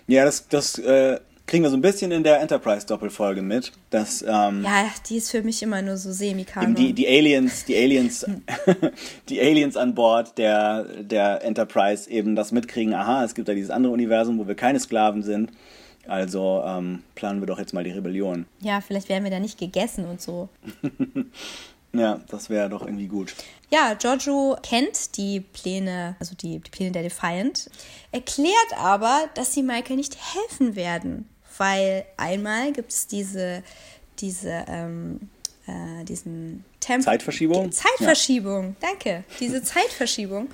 Ja, das, das äh, kriegen wir so ein bisschen in der Enterprise-Doppelfolge mit. Dass, ähm, ja, die ist für mich immer nur so semi die, die Aliens, die Aliens, (laughs) die Aliens an Bord der, der Enterprise eben das mitkriegen, aha, es gibt da dieses andere Universum, wo wir keine Sklaven sind also ähm, planen wir doch jetzt mal die Rebellion. Ja, vielleicht werden wir da nicht gegessen und so. (laughs) ja, das wäre doch irgendwie gut. Ja, Giorgio kennt die Pläne, also die, die Pläne der Defiant, erklärt aber, dass sie Michael nicht helfen werden, weil einmal gibt es diese, diese, ähm, äh, diesen Temp Zeitverschiebung. Zeitverschiebung, ja. danke. Diese (laughs) Zeitverschiebung.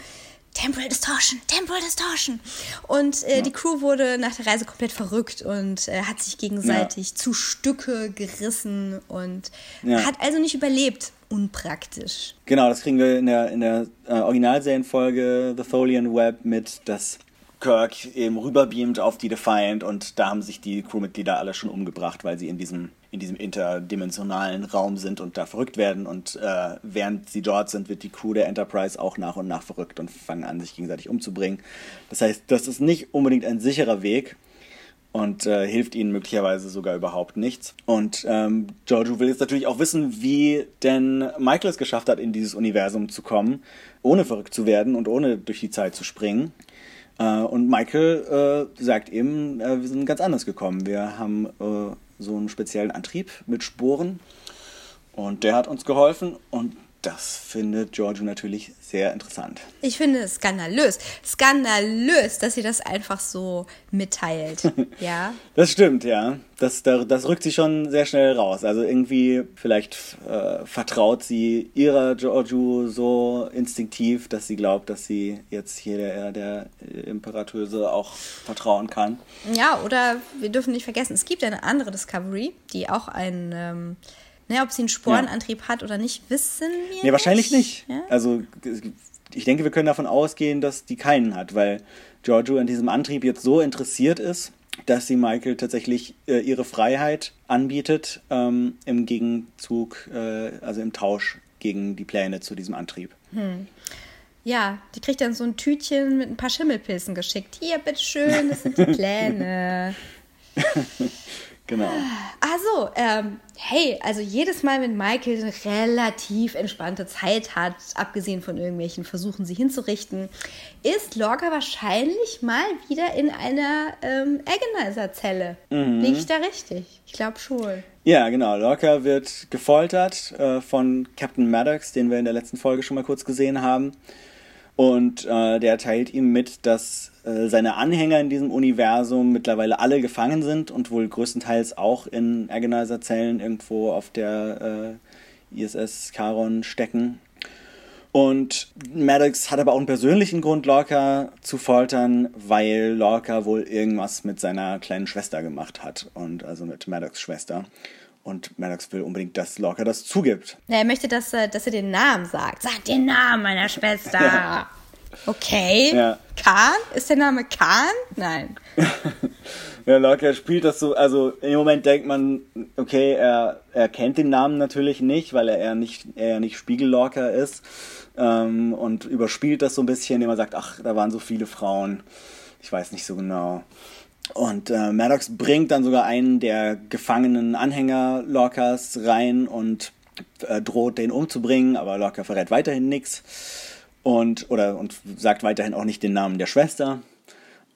Temporal Distortion, Temporal Distortion. Und äh, ja. die Crew wurde nach der Reise komplett verrückt und äh, hat sich gegenseitig ja. zu Stücke gerissen und ja. hat also nicht überlebt. Unpraktisch. Genau, das kriegen wir in der, in der äh, Originalserienfolge The Tholian Web mit, dass Kirk eben rüberbeamt auf die Defiant und da haben sich die Crewmitglieder alle schon umgebracht, weil sie in diesem, in diesem interdimensionalen Raum sind und da verrückt werden. Und äh, während sie dort sind, wird die Crew der Enterprise auch nach und nach verrückt und fangen an, sich gegenseitig umzubringen. Das heißt, das ist nicht unbedingt ein sicherer Weg und äh, hilft ihnen möglicherweise sogar überhaupt nichts. Und ähm, Giorgio will jetzt natürlich auch wissen, wie denn Michael es geschafft hat, in dieses Universum zu kommen, ohne verrückt zu werden und ohne durch die Zeit zu springen. Äh, und Michael äh, sagt eben, äh, wir sind ganz anders gekommen. Wir haben so einen speziellen Antrieb mit Sporen und der hat uns geholfen und das findet Giorgio natürlich sehr interessant. Ich finde es skandalös. Skandalös, dass sie das einfach so mitteilt. (laughs) ja. Das stimmt, ja. Das, das rückt sie schon sehr schnell raus. Also irgendwie, vielleicht äh, vertraut sie ihrer Giorgio so instinktiv, dass sie glaubt, dass sie jetzt hier der, der Imperatöse auch vertrauen kann. Ja, oder wir dürfen nicht vergessen, es gibt eine andere Discovery, die auch ein. Ähm, Ne, ob sie einen Sporenantrieb ja. hat oder nicht, wissen wir nee, wahrscheinlich nicht. Ja? Also ich denke, wir können davon ausgehen, dass die keinen hat, weil Giorgio an diesem Antrieb jetzt so interessiert ist, dass sie Michael tatsächlich äh, ihre Freiheit anbietet, ähm, im Gegenzug, äh, also im Tausch gegen die Pläne zu diesem Antrieb. Hm. Ja, die kriegt dann so ein Tütchen mit ein paar Schimmelpilzen geschickt. Hier, bitteschön, das sind die (laughs) Pläne. (laughs) Genau. Also, ähm, hey, also jedes Mal, wenn Michael eine relativ entspannte Zeit hat, abgesehen von irgendwelchen Versuchen, sie hinzurichten, ist Lorca wahrscheinlich mal wieder in einer ähm, Agonizer-Zelle. Mhm. Ich da richtig? Ich glaube schon. Ja, genau. Lorca wird gefoltert äh, von Captain Maddox, den wir in der letzten Folge schon mal kurz gesehen haben. Und äh, der teilt ihm mit, dass äh, seine Anhänger in diesem Universum mittlerweile alle gefangen sind und wohl größtenteils auch in Agonizer-Zellen irgendwo auf der äh, ISS Charon stecken. Und Maddox hat aber auch einen persönlichen Grund, Lorca zu foltern, weil Lorca wohl irgendwas mit seiner kleinen Schwester gemacht hat. Und also mit Maddox Schwester. Und Maddox will unbedingt, dass Lorca das zugibt. Ja, er möchte, dass, dass er den Namen sagt. Sag den Namen meiner Schwester. (laughs) Ja. Okay. Ja. Khan? Ist der Name Khan? Nein. (laughs) ja, Lorca spielt das so, also im Moment denkt man, okay, er, er kennt den Namen natürlich nicht, weil er eher nicht, er nicht Spiegel-Lorca ist. Ähm, und überspielt das so ein bisschen, indem er sagt, ach, da waren so viele Frauen. Ich weiß nicht so genau. Und äh, Maddox bringt dann sogar einen der gefangenen Anhänger Lorcas rein und äh, droht, den umzubringen, aber Lorca verrät weiterhin nichts und, und sagt weiterhin auch nicht den Namen der Schwester.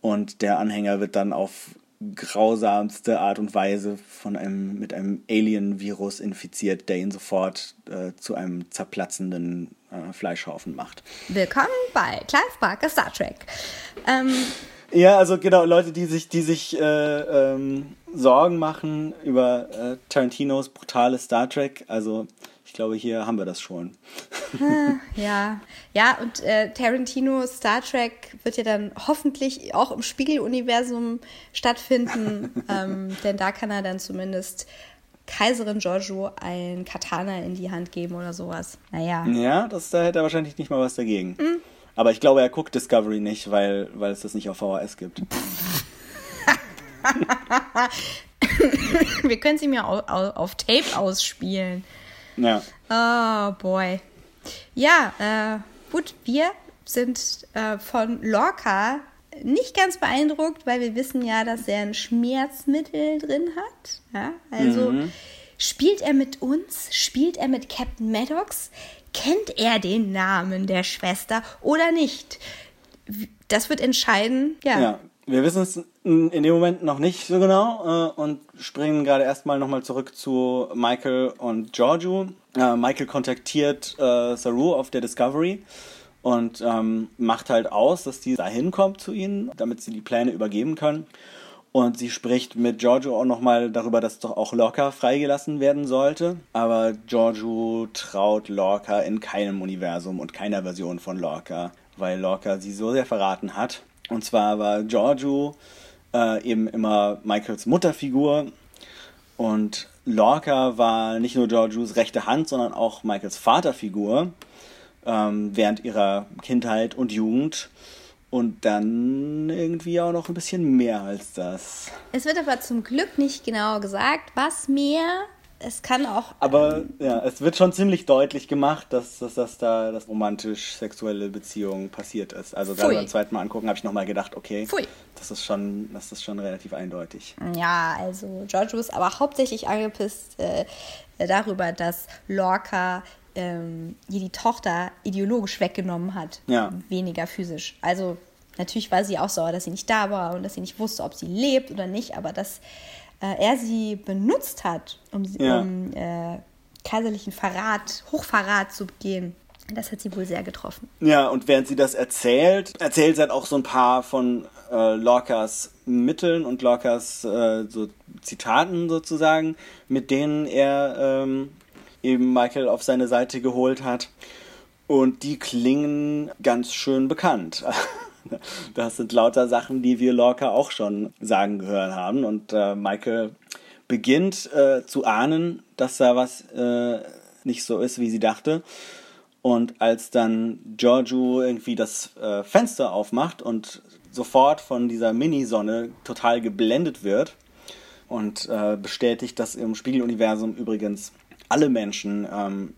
Und der Anhänger wird dann auf grausamste Art und Weise von einem, mit einem Alien-Virus infiziert, der ihn sofort äh, zu einem zerplatzenden äh, Fleischhaufen macht. Willkommen bei Clive Barker Star Trek. Ähm, ja, also genau, Leute, die sich, die sich äh, ähm, Sorgen machen über äh, Tarantinos brutales Star Trek, also ich glaube, hier haben wir das schon. ja, ja, und äh, Tarantino Star Trek wird ja dann hoffentlich auch im Spiegeluniversum stattfinden, (laughs) ähm, denn da kann er dann zumindest Kaiserin Giorgio ein Katana in die Hand geben oder sowas. Naja. Ja, das, da hätte er wahrscheinlich nicht mal was dagegen. Mhm. Aber ich glaube, er guckt Discovery nicht, weil, weil es das nicht auf VHS gibt. (laughs) Wir können sie mir auf, auf Tape ausspielen. Ja. Oh, boy. Ja, äh, gut, wir sind äh, von Lorca nicht ganz beeindruckt, weil wir wissen ja, dass er ein Schmerzmittel drin hat. Ja, also mhm. spielt er mit uns? Spielt er mit Captain Maddox? Kennt er den Namen der Schwester oder nicht? Das wird entscheiden. Ja. ja wir wissen es in dem Moment noch nicht so genau äh, und springen gerade erstmal nochmal zurück zu Michael und Giorgio. Äh, Michael kontaktiert äh, Saru auf der Discovery und ähm, macht halt aus, dass die da hinkommt zu ihnen, damit sie die Pläne übergeben können. Und sie spricht mit Giorgio auch nochmal darüber, dass doch auch Lorca freigelassen werden sollte. Aber Giorgio traut Lorca in keinem Universum und keiner Version von Lorca, weil Lorca sie so sehr verraten hat und zwar war Giorgio äh, eben immer Michaels Mutterfigur und Lorca war nicht nur Giorgios rechte Hand, sondern auch Michaels Vaterfigur ähm, während ihrer Kindheit und Jugend. Und dann irgendwie auch noch ein bisschen mehr als das. Es wird aber zum Glück nicht genau gesagt, was mehr es kann auch. Aber ja, es wird schon ziemlich deutlich gemacht, dass, dass, dass da das romantisch-sexuelle Beziehung passiert ist. Also gerade beim zweiten Mal angucken habe ich nochmal gedacht, okay, Pfui. das ist schon, das ist schon relativ eindeutig. Ja, also Giorgio ist aber hauptsächlich angepisst äh, darüber, dass Lorca ähm, ihr die Tochter ideologisch weggenommen hat, ja. weniger physisch. Also natürlich war sie auch sauer, dass sie nicht da war und dass sie nicht wusste, ob sie lebt oder nicht, aber das äh, er sie benutzt hat, um, ja. um äh, kaiserlichen Verrat, Hochverrat zu begehen. Das hat sie wohl sehr getroffen. Ja, und während sie das erzählt, erzählt sie halt auch so ein paar von äh, Lorcas Mitteln und Lorcas äh, so Zitaten sozusagen, mit denen er ähm, eben Michael auf seine Seite geholt hat. Und die klingen ganz schön bekannt. (laughs) Das sind lauter Sachen, die wir Lorca auch schon sagen gehört haben. Und äh, Michael beginnt äh, zu ahnen, dass da was äh, nicht so ist, wie sie dachte. Und als dann Giorgio irgendwie das äh, Fenster aufmacht und sofort von dieser Mini-Sonne total geblendet wird und äh, bestätigt, dass im Spiegeluniversum übrigens alle Menschen ähm,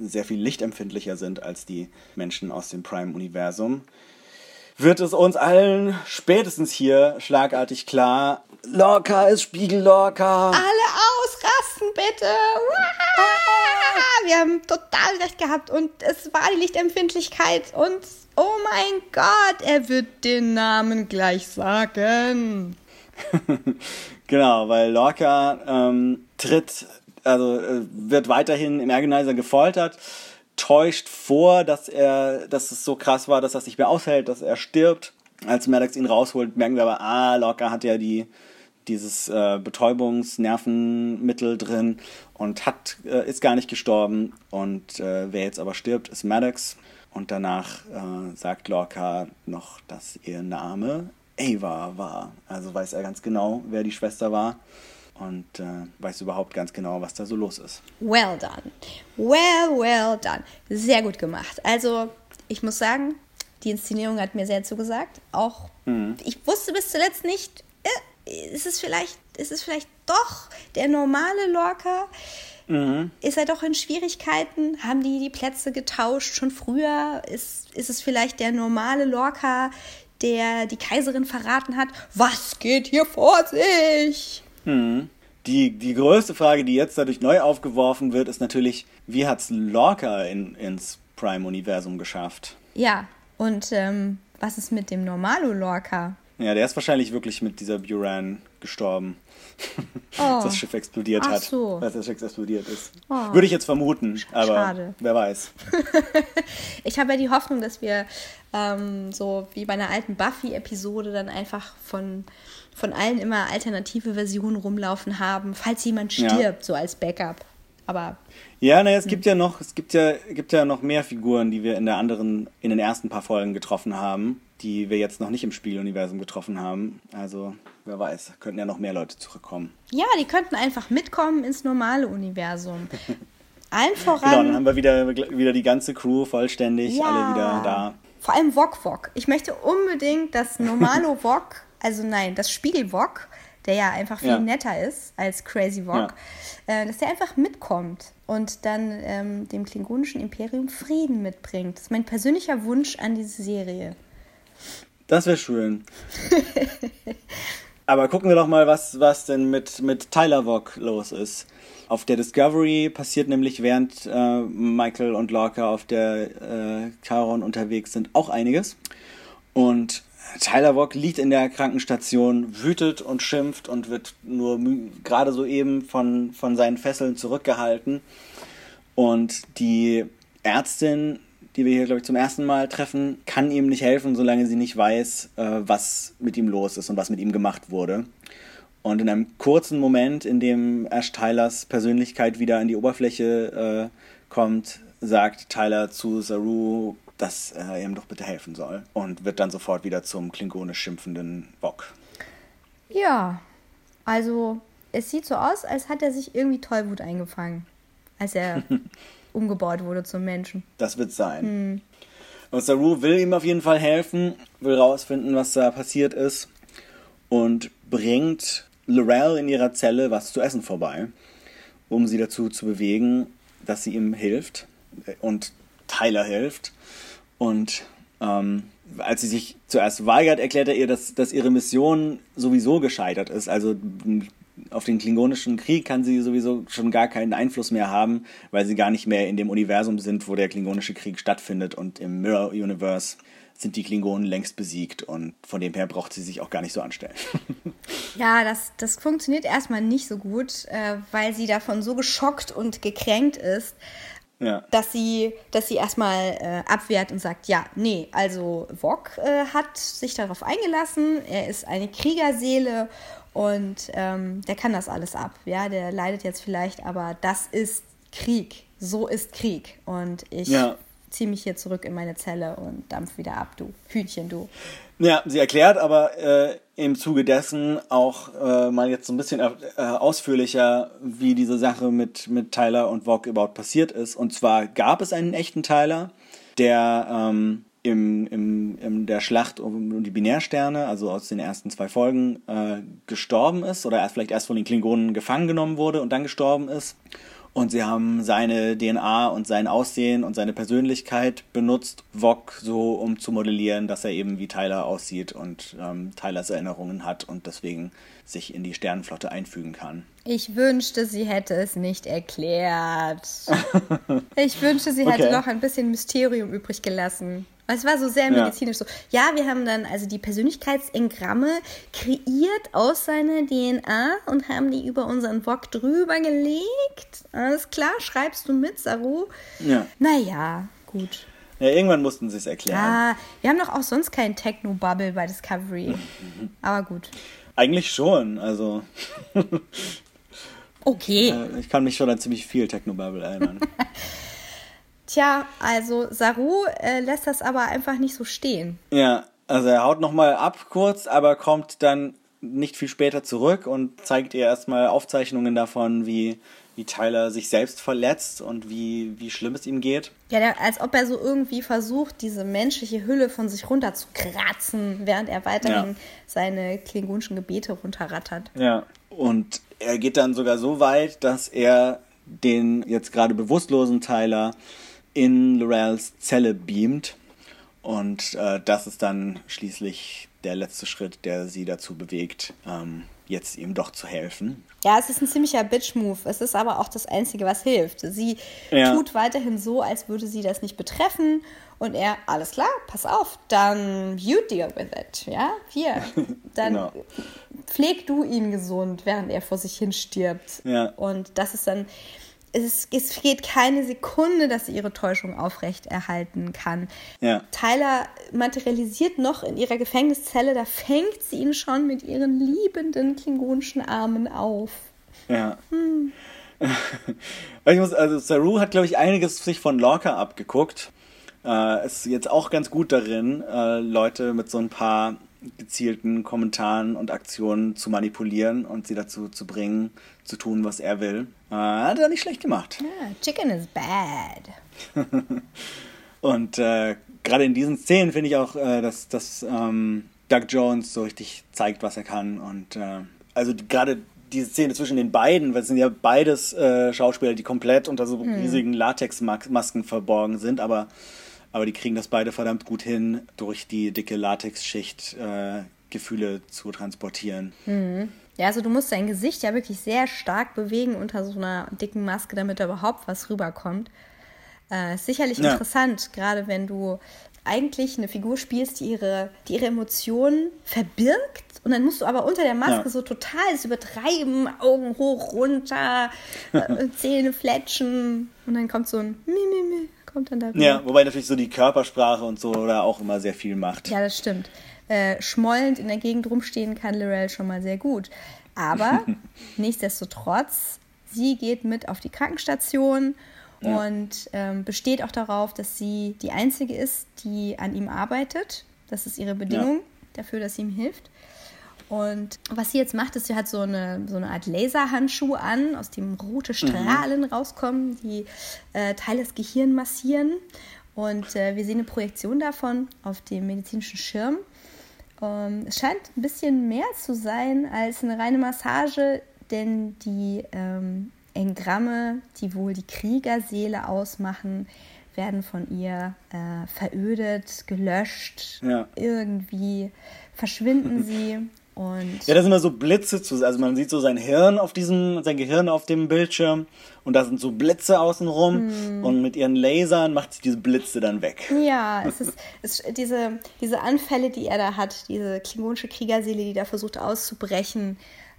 sehr viel lichtempfindlicher sind als die Menschen aus dem Prime-Universum, wird es uns allen spätestens hier schlagartig klar, Lorca ist Spiegel Lorca. Alle ausrasten, bitte. Wir haben total recht gehabt und es war die Lichtempfindlichkeit und oh mein Gott, er wird den Namen gleich sagen. (laughs) genau, weil Lorca ähm, tritt, also äh, wird weiterhin im Agonizer gefoltert täuscht vor, dass er, dass es so krass war, dass es nicht mehr aushält, dass er stirbt. Als Maddox ihn rausholt, merken wir aber, ah, Locker hat ja die, dieses äh, Betäubungsnervenmittel drin und hat, äh, ist gar nicht gestorben. Und äh, wer jetzt aber stirbt, ist Maddox. Und danach äh, sagt Lorca noch, dass ihr Name Ava war. Also weiß er ganz genau, wer die Schwester war und äh, weiß überhaupt ganz genau, was da so los ist. Well done. Well, well done. Sehr gut gemacht. Also, ich muss sagen, die Inszenierung hat mir sehr zugesagt. Auch mhm. ich wusste bis zuletzt nicht, äh, ist es vielleicht, ist es vielleicht doch der normale Lorca? Mhm. Ist er doch in Schwierigkeiten? Haben die die Plätze getauscht schon früher? Ist, ist es vielleicht der normale Lorca, der die Kaiserin verraten hat? Was geht hier vor sich? Hm. Die, die größte Frage, die jetzt dadurch neu aufgeworfen wird, ist natürlich, wie hat es Lorca in, ins Prime-Universum geschafft? Ja, und ähm, was ist mit dem Normalo Lorca? Ja, der ist wahrscheinlich wirklich mit dieser Buran gestorben. Oh. (laughs) das Schiff explodiert Ach hat. So. Als das Schiff explodiert ist. Oh. Würde ich jetzt vermuten, aber Schade. wer weiß. (laughs) ich habe ja die Hoffnung, dass wir ähm, so wie bei einer alten Buffy-Episode dann einfach von, von allen immer alternative Versionen rumlaufen haben, falls jemand stirbt, ja. so als Backup. Aber. Ja, naja, es hm. gibt ja noch, es gibt ja, gibt ja noch mehr Figuren, die wir in der anderen, in den ersten paar Folgen getroffen haben, die wir jetzt noch nicht im Spieluniversum getroffen haben. Also, wer weiß, könnten ja noch mehr Leute zurückkommen. Ja, die könnten einfach mitkommen ins normale Universum. (laughs) Allen voran. Genau, dann haben wir wieder, wieder die ganze Crew vollständig, ja. alle wieder da. Vor allem Wok Wok. Ich möchte unbedingt das normale (laughs) Wok, also nein, das Spiegel Wok, der ja einfach viel ja. netter ist als Crazy Wok, ja. äh, dass der einfach mitkommt und dann ähm, dem klingonischen Imperium Frieden mitbringt. Das ist mein persönlicher Wunsch an diese Serie. Das wäre schön. (laughs) Aber gucken wir doch mal, was, was denn mit, mit Tyler Wok los ist. Auf der Discovery passiert nämlich, während äh, Michael und Lorca auf der äh, Charon unterwegs sind, auch einiges. Und Tyler Wok liegt in der Krankenstation, wütet und schimpft und wird nur gerade so eben von, von seinen Fesseln zurückgehalten. Und die Ärztin, die wir hier, glaube ich, zum ersten Mal treffen, kann ihm nicht helfen, solange sie nicht weiß, äh, was mit ihm los ist und was mit ihm gemacht wurde. Und in einem kurzen Moment, in dem Ash Tylers Persönlichkeit wieder an die Oberfläche äh, kommt, sagt Tyler zu Saru, dass er ihm doch bitte helfen soll. Und wird dann sofort wieder zum klingonisch schimpfenden Bock. Ja, also es sieht so aus, als hat er sich irgendwie Tollwut eingefangen, als er (laughs) umgebaut wurde zum Menschen. Das wird sein. Hm. Und Saru will ihm auf jeden Fall helfen, will rausfinden, was da passiert ist und bringt Lorel in ihrer Zelle was zu essen vorbei, um sie dazu zu bewegen, dass sie ihm hilft und Tyler hilft. Und ähm, als sie sich zuerst weigert, erklärt er ihr, dass, dass ihre Mission sowieso gescheitert ist. Also auf den klingonischen Krieg kann sie sowieso schon gar keinen Einfluss mehr haben, weil sie gar nicht mehr in dem Universum sind, wo der klingonische Krieg stattfindet. Und im Mirror Universe sind die Klingonen längst besiegt und von dem her braucht sie sich auch gar nicht so anstellen. (laughs) ja, das, das funktioniert erstmal nicht so gut, äh, weil sie davon so geschockt und gekränkt ist, ja. dass sie, dass sie erstmal äh, abwehrt und sagt, ja, nee, also Wok äh, hat sich darauf eingelassen, er ist eine Kriegerseele und ähm, der kann das alles ab. Ja, der leidet jetzt vielleicht, aber das ist Krieg. So ist Krieg. Und ich ja. Ziehe mich hier zurück in meine Zelle und dampf wieder ab, du Hühnchen, du. Ja, sie erklärt aber äh, im Zuge dessen auch äh, mal jetzt so ein bisschen äh, ausführlicher, wie diese Sache mit, mit Tyler und Vogue überhaupt passiert ist. Und zwar gab es einen echten Tyler, der ähm, im, im, in der Schlacht um die Binärsterne, also aus den ersten zwei Folgen, äh, gestorben ist oder erst vielleicht erst von den Klingonen gefangen genommen wurde und dann gestorben ist. Und sie haben seine DNA und sein Aussehen und seine Persönlichkeit benutzt, Vog so um zu modellieren, dass er eben wie Tyler aussieht und ähm, Tylers Erinnerungen hat und deswegen sich in die Sternenflotte einfügen kann. Ich wünschte, sie hätte es nicht erklärt. (laughs) ich wünschte, sie hätte okay. noch ein bisschen Mysterium übrig gelassen. Es war so sehr medizinisch ja. so. Ja, wir haben dann also die Persönlichkeitsengramme kreiert aus seiner DNA und haben die über unseren Wok drüber gelegt. Alles klar, schreibst du mit, Saru? Ja. Naja, gut. Ja, irgendwann mussten sie es erklären. Ja, wir haben doch auch sonst keinen Techno-Bubble bei Discovery. (laughs) Aber gut. Eigentlich schon, also. (laughs) okay. Ich kann mich schon an ziemlich viel Techno-Bubble erinnern. (laughs) Tja, also Saru äh, lässt das aber einfach nicht so stehen. Ja, also er haut nochmal ab kurz, aber kommt dann nicht viel später zurück und zeigt ihr erstmal Aufzeichnungen davon, wie, wie Tyler sich selbst verletzt und wie, wie schlimm es ihm geht. Ja, der, als ob er so irgendwie versucht, diese menschliche Hülle von sich runter zu kratzen, während er weiterhin ja. seine klingonischen Gebete runterrattert. Ja, und er geht dann sogar so weit, dass er den jetzt gerade bewusstlosen Tyler in Lorels Zelle beamt Und äh, das ist dann schließlich der letzte Schritt, der sie dazu bewegt, ähm, jetzt ihm doch zu helfen. Ja, es ist ein ziemlicher Bitch-Move. Es ist aber auch das Einzige, was hilft. Sie ja. tut weiterhin so, als würde sie das nicht betreffen. Und er, alles klar, pass auf, dann you deal with it. Ja, hier. (laughs) Dann genau. pfleg du ihn gesund, während er vor sich hin stirbt. Ja. Und das ist dann es, es geht keine Sekunde, dass sie ihre Täuschung aufrechterhalten kann. Ja. Tyler materialisiert noch in ihrer Gefängniszelle, da fängt sie ihn schon mit ihren liebenden klingonischen Armen auf. Ja. Hm. (laughs) ich muss, also Saru hat, glaube ich, einiges sich von Lorca abgeguckt. Äh, ist jetzt auch ganz gut darin, äh, Leute mit so ein paar gezielten Kommentaren und Aktionen zu manipulieren und sie dazu zu bringen, zu tun, was er will. Äh, hat er nicht schlecht gemacht. Yeah, chicken is bad. (laughs) und äh, gerade in diesen Szenen finde ich auch, äh, dass, dass ähm, Doug Jones so richtig zeigt, was er kann. Und äh, also gerade diese Szene zwischen den beiden, weil es sind ja beides äh, Schauspieler, die komplett unter so hm. riesigen Latexmasken verborgen sind, aber aber die kriegen das beide verdammt gut hin, durch die dicke Latexschicht äh, Gefühle zu transportieren. Mhm. Ja, also du musst dein Gesicht ja wirklich sehr stark bewegen unter so einer dicken Maske, damit da überhaupt was rüberkommt. Äh, sicherlich ja. interessant, gerade wenn du eigentlich eine Figur spielst, die ihre, die ihre Emotionen verbirgt und dann musst du aber unter der Maske ja. so total es übertreiben, Augen hoch, runter, (laughs) äh, Zähne fletschen und dann kommt so ein Mimimi kommt dann da wieder. Ja, wobei natürlich so die Körpersprache und so da auch immer sehr viel macht. Ja, das stimmt. Äh, schmollend in der Gegend rumstehen kann Lorel schon mal sehr gut. Aber (laughs) nichtsdestotrotz, sie geht mit auf die Krankenstation ja. und ähm, besteht auch darauf, dass sie die Einzige ist, die an ihm arbeitet. Das ist ihre Bedingung ja. dafür, dass sie ihm hilft. Und was sie jetzt macht, ist, sie hat so eine, so eine Art Laserhandschuh an, aus dem rote Strahlen mhm. rauskommen, die äh, Teile des Gehirns massieren. Und äh, wir sehen eine Projektion davon auf dem medizinischen Schirm. Ähm, es scheint ein bisschen mehr zu sein als eine reine Massage, denn die ähm, Engramme, die wohl die Kriegerseele ausmachen, werden von ihr äh, verödet, gelöscht. Ja. Irgendwie verschwinden sie. (laughs) Und ja, da sind immer so Blitze zu, also man sieht so sein Hirn auf diesem, sein Gehirn auf dem Bildschirm und da sind so Blitze außenrum hm. und mit ihren Lasern macht sie diese Blitze dann weg. Ja, (laughs) es ist, es diese, diese Anfälle, die er da hat, diese klingonische Kriegerseele, die da versucht auszubrechen,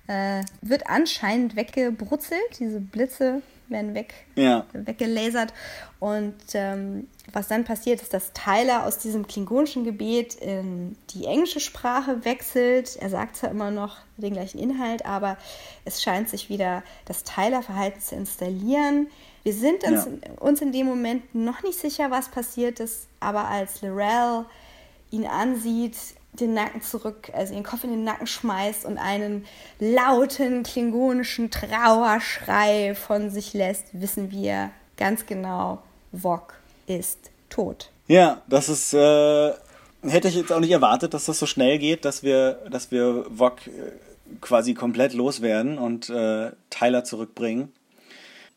äh, wird anscheinend weggebrutzelt, diese Blitze werden weg, ja. weggelasert. Und ähm, was dann passiert, ist, dass Tyler aus diesem klingonischen Gebet in die englische Sprache wechselt. Er sagt zwar immer noch den gleichen Inhalt, aber es scheint sich wieder das Tyler-Verhalten zu installieren. Wir sind uns, ja. uns in dem Moment noch nicht sicher, was passiert ist, aber als Lorel ihn ansieht, den Nacken zurück, also den Kopf in den Nacken schmeißt und einen lauten klingonischen Trauerschrei von sich lässt, wissen wir ganz genau, Vok ist tot. Ja, das ist, äh, hätte ich jetzt auch nicht erwartet, dass das so schnell geht, dass wir, dass wir Vok äh, quasi komplett loswerden und äh, Tyler zurückbringen.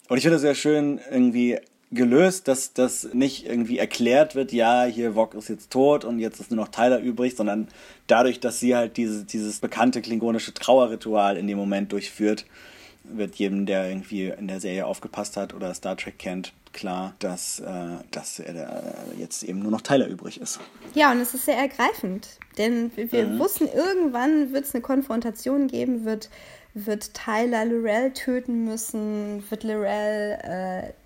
Und ich finde es sehr schön, irgendwie gelöst, dass das nicht irgendwie erklärt wird, ja, hier Wok ist jetzt tot und jetzt ist nur noch Tyler übrig, sondern dadurch, dass sie halt diese, dieses bekannte klingonische Trauerritual in dem Moment durchführt, wird jedem, der irgendwie in der Serie aufgepasst hat oder Star Trek kennt, klar, dass, äh, dass er jetzt eben nur noch Tyler übrig ist. Ja, und es ist sehr ergreifend, denn wir mhm. wussten, irgendwann wird es eine Konfrontation geben, wird, wird Tyler Lorel töten müssen, wird Lorel äh,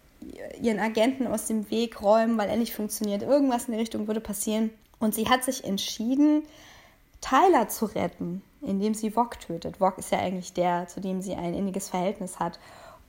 ihren Agenten aus dem Weg räumen, weil er nicht funktioniert. Irgendwas in die Richtung würde passieren. Und sie hat sich entschieden, Tyler zu retten, indem sie Vok tötet. Vok ist ja eigentlich der, zu dem sie ein inniges Verhältnis hat.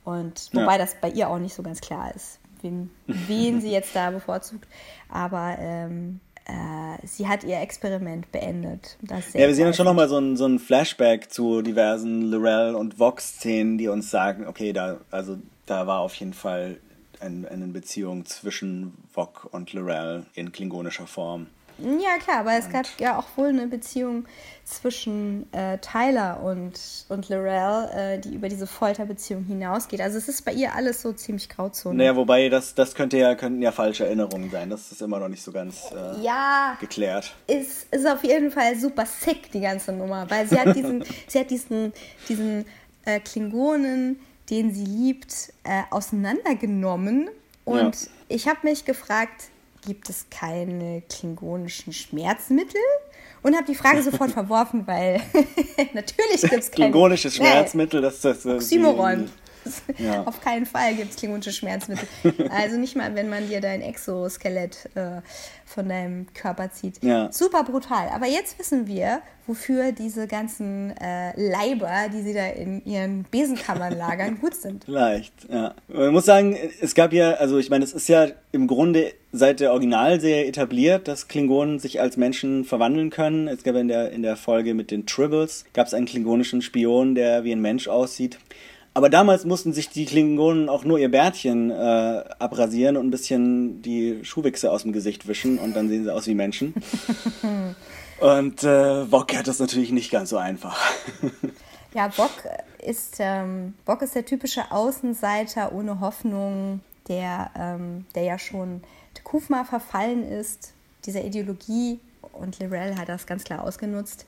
Und wobei ja. das bei ihr auch nicht so ganz klar ist, wen, wen sie jetzt da bevorzugt. Aber ähm, äh, sie hat ihr Experiment beendet. ja, wir sehen dann schon nochmal so ein, so ein Flashback zu diversen Lorel und Vox-Szenen, die uns sagen, okay, da, also, da war auf jeden Fall ein, eine Beziehung zwischen Vok und Lorel in klingonischer Form. Ja, klar, aber es gab ja auch wohl eine Beziehung zwischen äh, Tyler und, und Lorel, äh, die über diese Folterbeziehung hinausgeht. Also es ist bei ihr alles so ziemlich Grauzone. Naja, wobei das, das könnte ja, könnten ja falsche Erinnerungen sein. Das ist immer noch nicht so ganz äh, ja, geklärt. Ist, ist auf jeden Fall super sick, die ganze Nummer, weil sie hat diesen, (laughs) sie hat diesen, diesen äh, Klingonen, den sie liebt, äh, auseinandergenommen. Und ja. ich habe mich gefragt, gibt es keine klingonischen Schmerzmittel? Und habe die Frage (laughs) sofort verworfen, weil (laughs) natürlich gibt es keine... Klingonisches Schmerzmittel, das ist das... Oxymoron. (laughs) Ja. Auf keinen Fall gibt es klingonische Schmerzmittel. (laughs) Also nicht mal, wenn man dir dein Exoskelett äh, von deinem Körper zieht. Ja. Super brutal. Aber jetzt wissen wir, wofür diese ganzen äh, Leiber, die sie da in ihren Besenkammern lagern, gut sind. (laughs) Leicht, ja. Man muss sagen, es gab ja, also ich meine, es ist ja im Grunde seit der Originalserie etabliert, dass Klingonen sich als Menschen verwandeln können. Es gab in der, in der Folge mit den Tribbles, gab es einen klingonischen Spion, der wie ein Mensch aussieht. Aber damals mussten sich die Klingonen auch nur ihr Bärtchen äh, abrasieren und ein bisschen die Schuhwichse aus dem Gesicht wischen und dann sehen sie aus wie Menschen. (laughs) und äh, Bock hat das natürlich nicht ganz so einfach. (laughs) ja, Bock ist, ähm, Bock ist der typische Außenseiter ohne Hoffnung, der, ähm, der ja schon Kufma verfallen ist, dieser Ideologie. Und Lirel hat das ganz klar ausgenutzt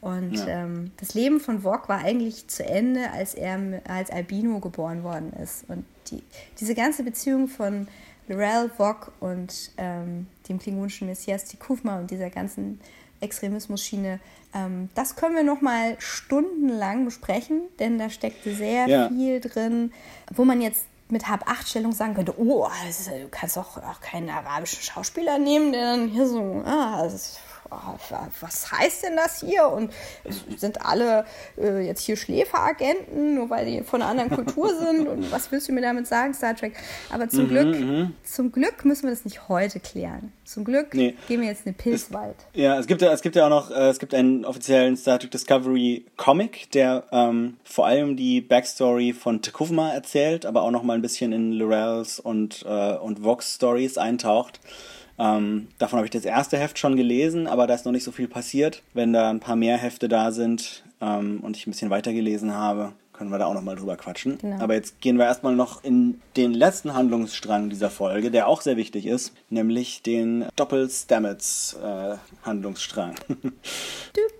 und ja. ähm, das Leben von Vog war eigentlich zu Ende, als er als Albino geboren worden ist. Und die, diese ganze Beziehung von Lorel, Vog und ähm, dem klingonischen Messias Tikufma und dieser ganzen Extremismus-Schiene, ähm, das können wir noch mal stundenlang besprechen, denn da steckte sehr ja. viel drin, wo man jetzt mit Hab-Acht-Stellung sagen könnte, oh, du kannst auch, auch keinen arabischen Schauspieler nehmen, der dann hier so, ah, das ist was heißt denn das hier? Und sind alle äh, jetzt hier Schläferagenten, nur weil die von einer anderen Kultur (laughs) sind? Und was willst du mir damit sagen, Star Trek? Aber zum mhm, Glück, mhm. zum Glück müssen wir das nicht heute klären. Zum Glück nee. gehen wir jetzt in den Pilzwald. Es, ja, es gibt ja, es gibt ja auch noch, äh, es gibt einen offiziellen Star Trek Discovery Comic, der ähm, vor allem die Backstory von Tekuvma erzählt, aber auch noch mal ein bisschen in Lorels und, äh, und Vox Stories eintaucht. Ähm, davon habe ich das erste Heft schon gelesen, aber da ist noch nicht so viel passiert. Wenn da ein paar mehr Hefte da sind ähm, und ich ein bisschen weiter gelesen habe, können wir da auch noch mal drüber quatschen. Genau. Aber jetzt gehen wir erstmal noch in den letzten Handlungsstrang dieser Folge, der auch sehr wichtig ist, nämlich den Doppel-Stamets-Handlungsstrang. Äh,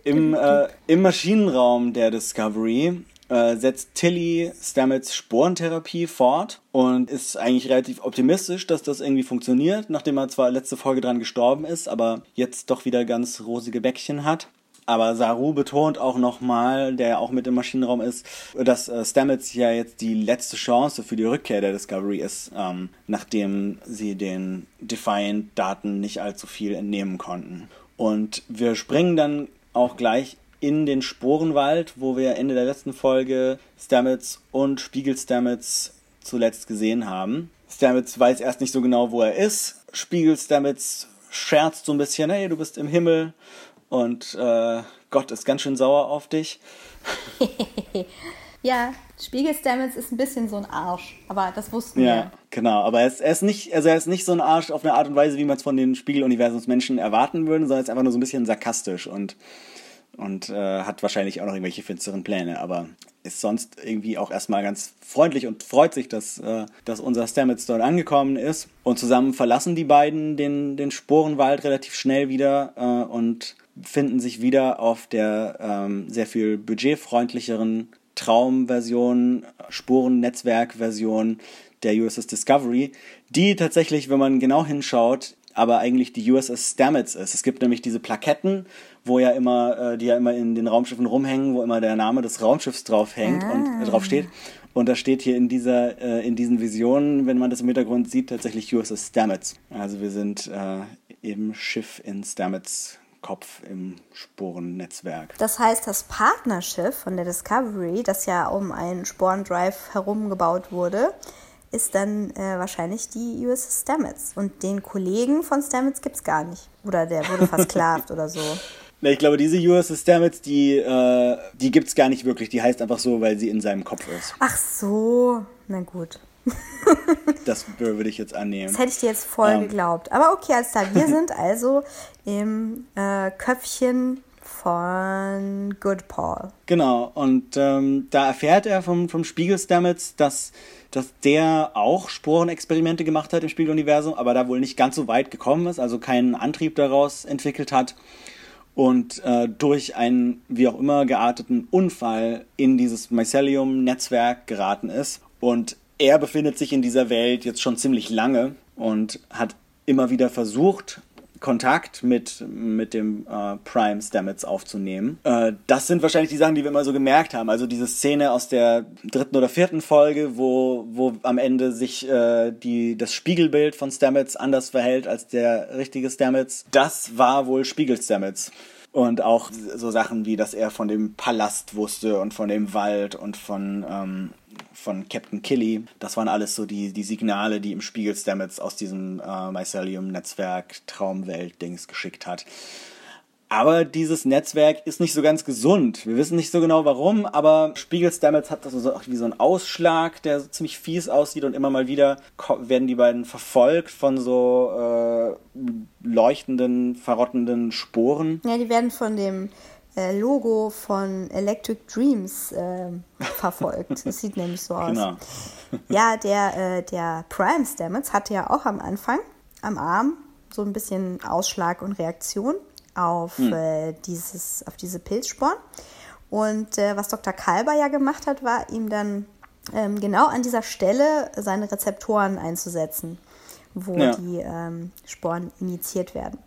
(laughs) Im, äh, Im Maschinenraum der Discovery äh, setzt Tilly Stamets Sporentherapie fort und ist eigentlich relativ optimistisch, dass das irgendwie funktioniert, nachdem er zwar letzte Folge dran gestorben ist, aber jetzt doch wieder ganz rosige Bäckchen hat. Aber Saru betont auch nochmal, der ja auch mit im Maschinenraum ist, dass äh, Stamets ja jetzt die letzte Chance für die Rückkehr der Discovery ist, ähm, nachdem sie den Defiant-Daten nicht allzu viel entnehmen konnten. Und wir springen dann auch gleich in den Sporenwald, wo wir Ende der letzten Folge Stamets und Spiegel Stamets zuletzt gesehen haben. Stamets weiß erst nicht so genau, wo er ist. Spiegel Stamets scherzt so ein bisschen, hey, du bist im Himmel und äh, Gott ist ganz schön sauer auf dich. (laughs) ja, Spiegel Stamets ist ein bisschen so ein Arsch, aber das wussten ja, wir. Ja, genau, aber er ist, er ist, nicht, also er ist nicht so ein Arsch auf eine Art und Weise, wie man es von den Spiegeluniversumsmenschen erwarten würde, sondern er ist einfach nur so ein bisschen sarkastisch und und äh, hat wahrscheinlich auch noch irgendwelche finsteren Pläne, aber ist sonst irgendwie auch erstmal ganz freundlich und freut sich, dass, äh, dass unser Stamets dort angekommen ist. Und zusammen verlassen die beiden den, den Sporenwald relativ schnell wieder äh, und finden sich wieder auf der ähm, sehr viel budgetfreundlicheren Traumversion, Sporennetzwerk-Version der USS Discovery, die tatsächlich, wenn man genau hinschaut, aber eigentlich die USS Stamets ist. Es gibt nämlich diese Plaketten, wo ja immer, äh, die ja immer in den Raumschiffen rumhängen, wo immer der Name des Raumschiffs drauf hängt ah. und äh, drauf steht. Und da steht hier in dieser, äh, in diesen Visionen, wenn man das im Hintergrund sieht, tatsächlich USS Stamets. Also wir sind äh, im Schiff in Stamets Kopf im Sporennetzwerk. Das heißt, das Partnerschiff von der Discovery, das ja um einen Sporendrive herum gebaut wurde, ist dann äh, wahrscheinlich die USS Stamets. Und den Kollegen von Stamets gibt es gar nicht. Oder der wurde versklavt (laughs) oder so. Na, ich glaube, diese USS Stamets, die, äh, die gibt es gar nicht wirklich. Die heißt einfach so, weil sie in seinem Kopf ist. Ach so, na gut. (laughs) das würde ich jetzt annehmen. Das hätte ich dir jetzt voll ähm. geglaubt. Aber okay, alles klar. Wir (laughs) sind also im äh, Köpfchen von Good Paul. Genau, und ähm, da erfährt er vom, vom Spiegel Stamets, dass, dass der auch Sporenexperimente gemacht hat im Spiegeluniversum, aber da wohl nicht ganz so weit gekommen ist, also keinen Antrieb daraus entwickelt hat und äh, durch einen wie auch immer gearteten Unfall in dieses Mycelium-Netzwerk geraten ist. Und er befindet sich in dieser Welt jetzt schon ziemlich lange und hat immer wieder versucht, Kontakt mit, mit dem äh, Prime Stamets aufzunehmen. Äh, das sind wahrscheinlich die Sachen, die wir immer so gemerkt haben. Also diese Szene aus der dritten oder vierten Folge, wo, wo am Ende sich äh, die, das Spiegelbild von Stamets anders verhält als der richtige Stamets. Das war wohl Spiegel Stamets. Und auch so Sachen wie, dass er von dem Palast wusste und von dem Wald und von ähm, von Captain Killy. Das waren alles so die, die Signale, die im Spiegel Stamets aus diesem äh, Mycelium-Netzwerk Traumwelt-Dings geschickt hat. Aber dieses Netzwerk ist nicht so ganz gesund. Wir wissen nicht so genau warum, aber Spiegel Stamets hat also so, wie so einen Ausschlag, der so ziemlich fies aussieht und immer mal wieder werden die beiden verfolgt von so äh, leuchtenden, verrottenden Sporen. Ja, die werden von dem äh, Logo von Electric Dreams äh, verfolgt. Das sieht nämlich so aus. Genau. Ja, der, äh, der Prime Stamets hatte ja auch am Anfang am Arm so ein bisschen Ausschlag und Reaktion auf, hm. äh, dieses, auf diese Pilzsporen. Und äh, was Dr. Kalber ja gemacht hat, war ihm dann ähm, genau an dieser Stelle seine Rezeptoren einzusetzen, wo ja. die ähm, Sporen injiziert werden.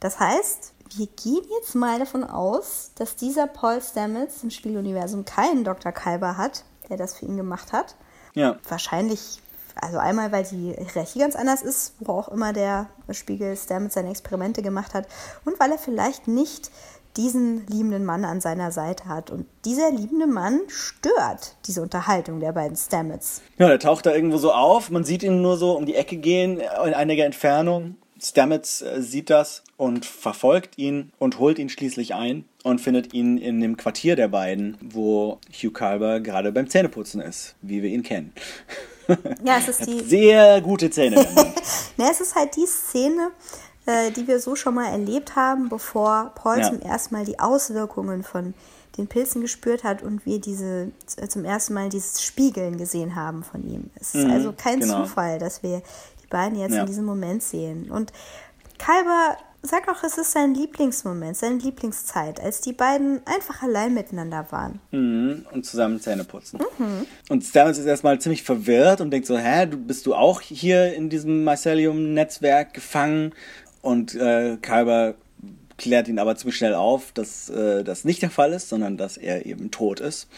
Das heißt, wir gehen jetzt mal davon aus, dass dieser Paul Stamets im Spieluniversum keinen Dr. Kalber hat, der das für ihn gemacht hat. Ja. Wahrscheinlich, also einmal, weil die Hierarchie ganz anders ist, wo auch immer der Spiegel Stamets seine Experimente gemacht hat, und weil er vielleicht nicht diesen liebenden Mann an seiner Seite hat. Und dieser liebende Mann stört diese Unterhaltung der beiden Stamets. Ja, der taucht da irgendwo so auf. Man sieht ihn nur so um die Ecke gehen, in einiger Entfernung. Stamets äh, sieht das und verfolgt ihn und holt ihn schließlich ein und findet ihn in dem Quartier der beiden, wo Hugh Calber gerade beim Zähneputzen ist, wie wir ihn kennen. Ja, es ist die. Sehr gute Zähne. ne, (laughs) es ist halt die Szene, äh, die wir so schon mal erlebt haben, bevor Paul ja. zum ersten Mal die Auswirkungen von den Pilzen gespürt hat und wir diese zum ersten Mal dieses Spiegeln gesehen haben von ihm. Es ist mhm, also kein genau. Zufall, dass wir die beiden jetzt ja. in diesem Moment sehen. Und Kalber Sag auch, es ist sein Lieblingsmoment, seine Lieblingszeit, als die beiden einfach allein miteinander waren. Mhm, und zusammen Zähne putzen. Mhm. Und Stamets ist erstmal ziemlich verwirrt und denkt so, hä, du bist du auch hier in diesem Mycelium-Netzwerk gefangen? Und äh, Kalber klärt ihn aber ziemlich schnell auf, dass äh, das nicht der Fall ist, sondern dass er eben tot ist.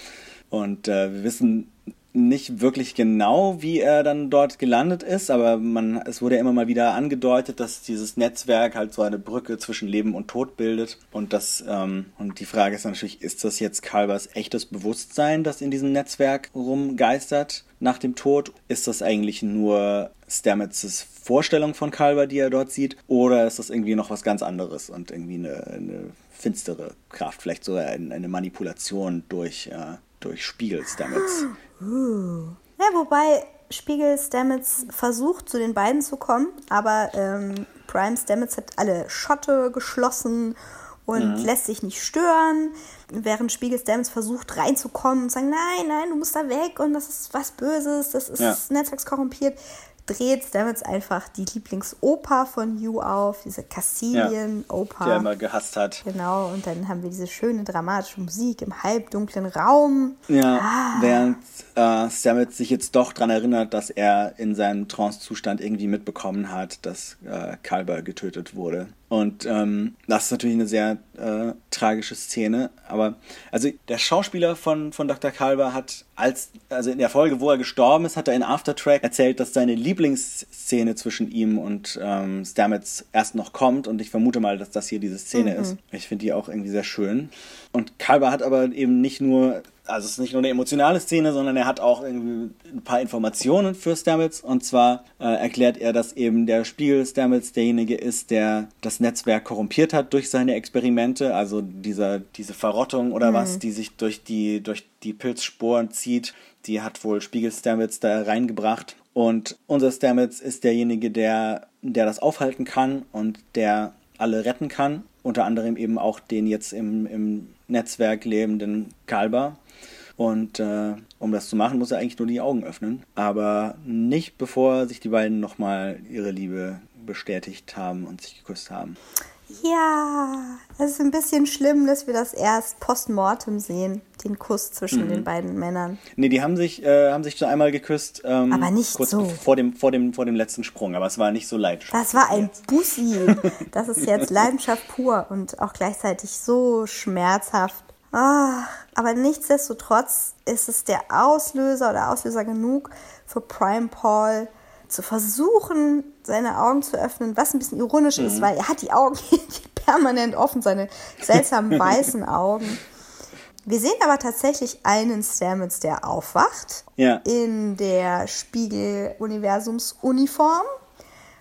Und äh, wir wissen nicht wirklich genau, wie er dann dort gelandet ist, aber man, es wurde ja immer mal wieder angedeutet, dass dieses Netzwerk halt so eine Brücke zwischen Leben und Tod bildet. Und das, ähm, und die Frage ist natürlich, ist das jetzt Kalbers echtes Bewusstsein, das in diesem Netzwerk rumgeistert nach dem Tod? Ist das eigentlich nur Stamets Vorstellung von Kalber, die er dort sieht? Oder ist das irgendwie noch was ganz anderes und irgendwie eine, eine finstere Kraft, vielleicht sogar eine Manipulation durch, äh, durch Spiegel Stamets? Uh. Ja, wobei Spiegel Stamets versucht, zu den beiden zu kommen, aber ähm, Prime Stamets hat alle Schotte geschlossen und mhm. lässt sich nicht stören, während Spiegel Stamets versucht reinzukommen und sagen, nein, nein, du musst da weg und das ist was Böses, das ist ja. netzwerkskorrumpiert dreht Stamets einfach die Lieblingsoper von Hugh auf, diese Castillian-Oper. Ja, die er immer gehasst hat. Genau, und dann haben wir diese schöne dramatische Musik im halbdunklen Raum. Ja, ah. während äh, Stamets sich jetzt doch daran erinnert, dass er in seinem Trance-Zustand irgendwie mitbekommen hat, dass äh, Kalber getötet wurde. Und ähm, das ist natürlich eine sehr äh, tragische Szene. Aber also der Schauspieler von, von Dr. Kalber hat als, also in der Folge, wo er gestorben ist, hat er in Aftertrack erzählt, dass seine Lieblingsszene zwischen ihm und ähm, Stamets erst noch kommt. Und ich vermute mal, dass das hier diese Szene mhm. ist. Ich finde die auch irgendwie sehr schön. Und Kalber hat aber eben nicht nur also es ist nicht nur eine emotionale Szene, sondern er hat auch irgendwie ein paar Informationen für Stamets. Und zwar äh, erklärt er, dass eben der Spiegel Stamets derjenige ist, der das Netzwerk korrumpiert hat durch seine Experimente. Also dieser, diese Verrottung oder mhm. was, die sich durch die, durch die Pilzsporen zieht, die hat wohl Spiegel Stamets da reingebracht. Und unser Stamets ist derjenige, der, der das aufhalten kann und der alle retten kann. Unter anderem eben auch den jetzt im, im Netzwerk lebenden Kalber. Und äh, um das zu machen, muss er eigentlich nur die Augen öffnen. Aber nicht bevor sich die beiden nochmal ihre Liebe bestätigt haben und sich geküsst haben. Ja, es ist ein bisschen schlimm, dass wir das erst postmortem sehen, den Kuss zwischen mhm. den beiden Männern. Nee, die haben sich, äh, haben sich schon einmal geküsst. Ähm, aber nicht kurz so. Vor dem, vor, dem, vor dem letzten Sprung, aber es war nicht so leidenschaftlich. Das war ein Bussi. (laughs) Das ist jetzt Leidenschaft pur und auch gleichzeitig so schmerzhaft. Oh, aber nichtsdestotrotz ist es der Auslöser oder Auslöser genug für Prime Paul, zu versuchen, seine Augen zu öffnen, was ein bisschen ironisch mhm. ist, weil er hat die Augen (laughs) permanent offen, seine seltsamen (laughs) weißen Augen. Wir sehen aber tatsächlich einen Stamets, der aufwacht ja. in der Spiegel-Universums-Uniform.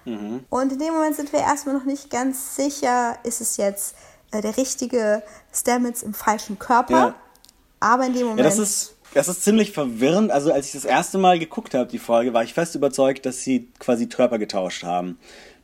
Mhm. Und in dem Moment sind wir erstmal noch nicht ganz sicher, ist es jetzt äh, der richtige Stamets im falschen Körper. Ja. Aber in dem Moment. Ja, das ist das ist ziemlich verwirrend. Also als ich das erste Mal geguckt habe, die Folge, war ich fest überzeugt, dass sie quasi Körper getauscht haben.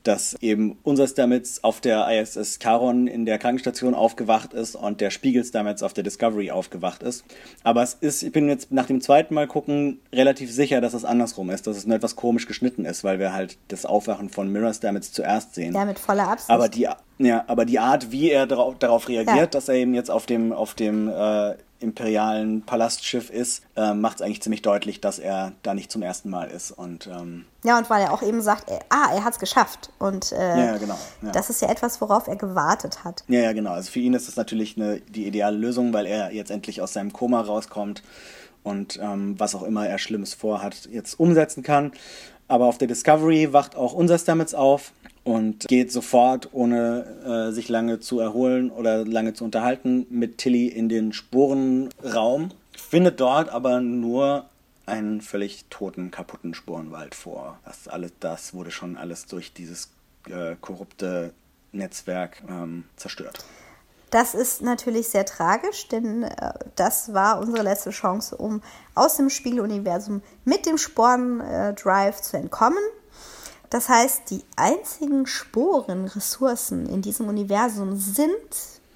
Dass eben unser Stamets auf der ISS Charon in der Krankenstation aufgewacht ist und der Spiegel Stamets auf der Discovery aufgewacht ist. Aber es ist, ich bin jetzt nach dem zweiten Mal gucken relativ sicher, dass es andersrum ist, dass es nur etwas komisch geschnitten ist, weil wir halt das Aufwachen von Mirror Stamets zuerst sehen. Ja, mit voller Absicht. Aber die, ja, aber die Art, wie er darauf, darauf reagiert, ja. dass er eben jetzt auf dem, auf dem äh, imperialen Palastschiff ist, äh, macht es eigentlich ziemlich deutlich, dass er da nicht zum ersten Mal ist. Und, ähm, ja, und weil er auch eben sagt, er, ah, er hat es geschafft. Und äh, ja, genau, ja. das ist ja etwas, worauf er gewartet hat. Ja, ja, genau. Also für ihn ist das natürlich eine, die ideale Lösung, weil er jetzt endlich aus seinem Koma rauskommt und ähm, was auch immer er Schlimmes vorhat, jetzt umsetzen kann. Aber auf der Discovery wacht auch unser Stamets auf und geht sofort, ohne äh, sich lange zu erholen oder lange zu unterhalten, mit Tilly in den Sporenraum, findet dort aber nur einen völlig toten, kaputten Sporenwald vor. Das, alles, das wurde schon alles durch dieses äh, korrupte Netzwerk ähm, zerstört. Das ist natürlich sehr tragisch, denn äh, das war unsere letzte Chance, um aus dem Spiegeluniversum mit dem Sporen-Drive zu entkommen. Das heißt, die einzigen Sporen, Ressourcen in diesem Universum sind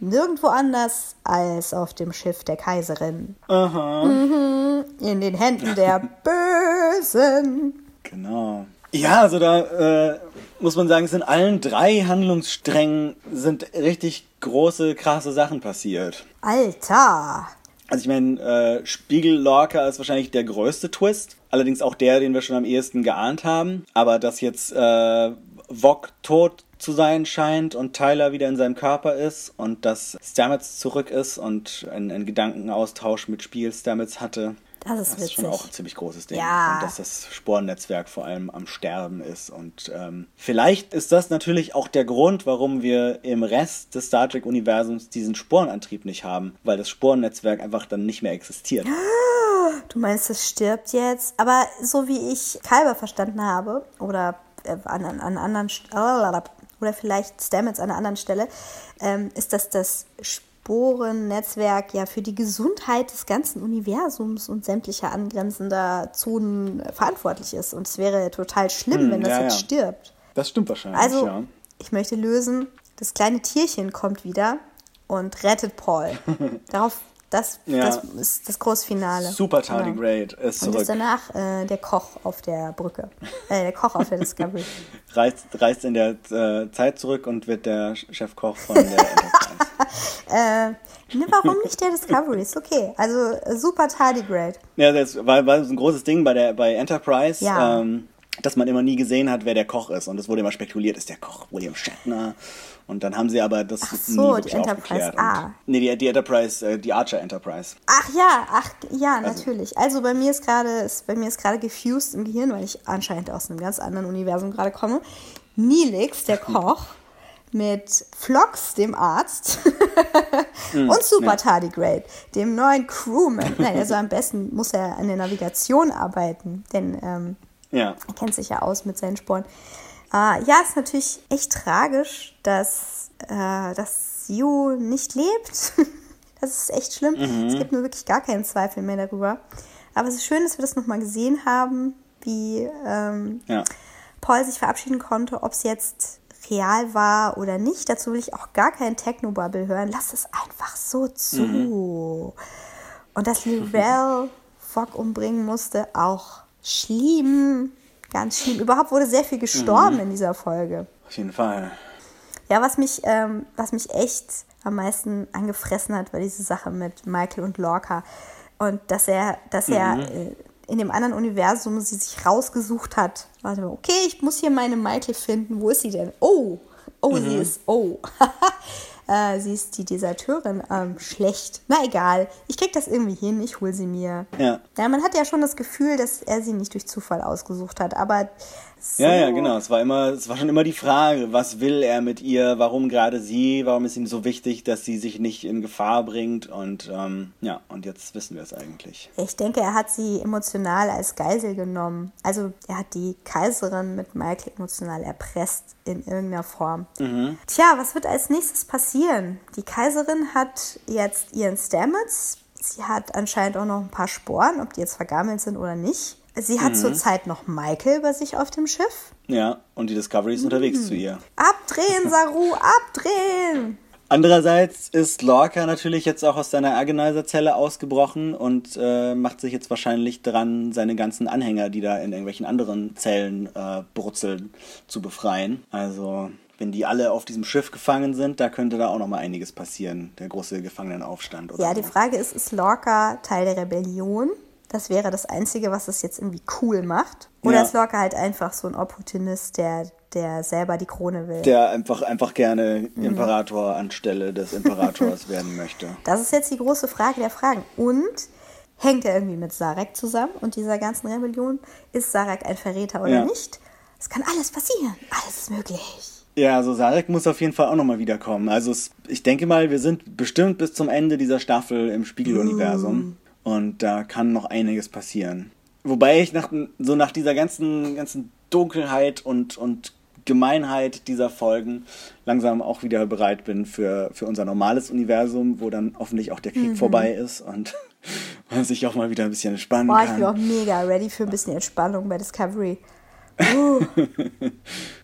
nirgendwo anders als auf dem Schiff der Kaiserin. Aha. Mhm, in den Händen der (laughs) Bösen. Genau. Ja, also da äh, muss man sagen, es sind allen drei Handlungssträngen sind richtig große, krasse Sachen passiert. Alter! Also ich meine, äh, Spiegel Lorca ist wahrscheinlich der größte Twist. Allerdings auch der, den wir schon am ehesten geahnt haben. Aber dass jetzt äh, Vog tot zu sein scheint und Tyler wieder in seinem Körper ist und dass Stamets zurück ist und einen, Gedankenaustausch mit Spiegel Stamets hatte, das ist, das ist schon auch ein ziemlich großes Ding. Ja. Und dass das Sporennetzwerk vor allem am Sterben ist. Und ähm, vielleicht ist das natürlich auch der Grund, warum wir im Rest des Star Trek-Universums diesen Sporenantrieb nicht haben, weil das Sporennetzwerk einfach dann nicht mehr existiert. Du meinst, es stirbt jetzt? Aber so wie ich Kalber verstanden habe, oder äh, an, an anderen oder vielleicht Stamets an einer anderen Stelle, ähm, ist das das Sporennetzwerk Sporennetzwerk ja für die Gesundheit des ganzen Universums und sämtlicher angrenzender Zonen verantwortlich ist. Und es wäre total schlimm, hm, wenn das ja, jetzt ja. stirbt. Das stimmt wahrscheinlich. Also, ja. ich möchte lösen, das kleine Tierchen kommt wieder und rettet Paul. (laughs) Darauf das, ja. das ist das große Finale. Super Tardigrade genau. ist zurück. Und ist danach äh, der Koch auf der Brücke. (laughs) Äh, der Koch auf der Discovery. reist, reist in der äh, Zeit zurück und wird der Chefkoch von der (laughs) Enterprise. äh, ne, warum nicht der Discovery? Ist okay. Also super Tardigrade. Ja, das war, war so ein großes Ding bei der bei Enterprise. Ja. Ähm, dass man immer nie gesehen hat, wer der Koch ist. Und es wurde immer spekuliert, ist der Koch William Shatner und dann haben sie aber das ach so, nie die Enterprise A. nee, die, die Enterprise, äh, die Archer Enterprise. Ach ja, ach ja, also, natürlich. Also bei mir ist gerade bei mir ist gerade gefused im Gehirn, weil ich anscheinend aus einem ganz anderen Universum gerade komme. Nilix, der (laughs) Koch, mit Flox, dem Arzt, (laughs) Mhm, und Super ja. Tardigrade, dem neuen Crewman. Nein, also am besten muss er an der Navigation arbeiten, denn ähm, ja. er kennt sich ja aus mit seinen Sporen. Äh, ja, ist natürlich echt tragisch, dass, äh, dass Yu nicht lebt. (laughs) das ist echt schlimm. Mhm. Es gibt nur wirklich gar keinen Zweifel mehr darüber. Aber es ist schön, dass wir das nochmal gesehen haben, wie ähm, ja. Paul sich verabschieden konnte, ob es jetzt real war oder nicht. Dazu will ich auch gar keinen Techno-Bubble hören. Lass es einfach so zu. Mhm. Und dass Lirel Fogg umbringen musste, auch schlimm. Ganz schlimm. Überhaupt wurde sehr viel gestorben mhm. in dieser Folge. Auf jeden Fall. Ja, was mich, ähm, was mich echt am meisten angefressen hat, war diese Sache mit Michael und Lorca. Und dass er, dass er mhm. äh, in dem anderen Universum sie sich rausgesucht hat. Warte mal, okay, ich muss hier meine Michael finden. Wo ist sie denn? Oh, oh, mhm. sie ist, oh. (laughs) äh, sie ist die Deserteurin. Ähm, schlecht. Na egal, ich krieg das irgendwie hin, ich hol sie mir. Ja. Ja, man hat ja schon das Gefühl, dass er sie nicht durch Zufall ausgesucht hat, aber so. Ja, ja, genau. Es war immer, es war schon immer die Frage, was will er mit ihr, warum gerade sie, warum ist ihm so wichtig, dass sie sich nicht in Gefahr bringt und ähm, ja, und jetzt wissen wir es eigentlich. Ich denke, er hat sie emotional als Geisel genommen. Also er hat die Kaiserin mit Michael emotional erpresst in irgendeiner Form. Mhm. Tja, was wird als nächstes passieren? Die Kaiserin hat jetzt ihren Stamets. Sie hat anscheinend auch noch ein paar Sporen, ob die jetzt vergammelt sind oder nicht. Sie hat mhm. zurzeit noch Michael bei sich auf dem Schiff. Ja, und die Discovery ist mhm. unterwegs zu ihr. Abdrehen, (laughs) Saru, abdrehen! Andererseits ist Lorca natürlich jetzt auch aus seiner Agonizer-Zelle ausgebrochen und äh, macht sich jetzt wahrscheinlich dran, seine ganzen Anhänger, die da in irgendwelchen anderen Zellen äh, brutzeln, zu befreien. Also, wenn die alle auf diesem Schiff gefangen sind, da könnte da auch noch mal einiges passieren, der große Gefangenenaufstand. Oder ja, die Frage ist, ist Lorca Teil der Rebellion? Das wäre das Einzige, was es jetzt irgendwie cool macht. Oder ja. ist Lorca halt einfach so ein Opportunist, der, der selber die Krone will? Der einfach, einfach gerne mhm. Imperator anstelle des Imperators (laughs) werden möchte. Das ist jetzt die große Frage der Fragen. Und hängt er irgendwie mit Sarek zusammen und dieser ganzen Rebellion? Ist Sarek ein Verräter oder ja. nicht? Es kann alles passieren. Alles ist möglich. Ja, also Sarek muss auf jeden Fall auch nochmal wiederkommen. Also es, ich denke mal, wir sind bestimmt bis zum Ende dieser Staffel im Spiegeluniversum. Mm. Und da kann noch einiges passieren. Wobei ich nach, so nach dieser ganzen, ganzen Dunkelheit und, und Gemeinheit dieser Folgen langsam auch wieder bereit bin für, für unser normales Universum, wo dann hoffentlich auch der Krieg mhm. vorbei ist und (laughs) man sich auch mal wieder ein bisschen entspannen Boah, kann. Ich bin auch mega ready für ein bisschen Entspannung bei Discovery. Uh. (laughs)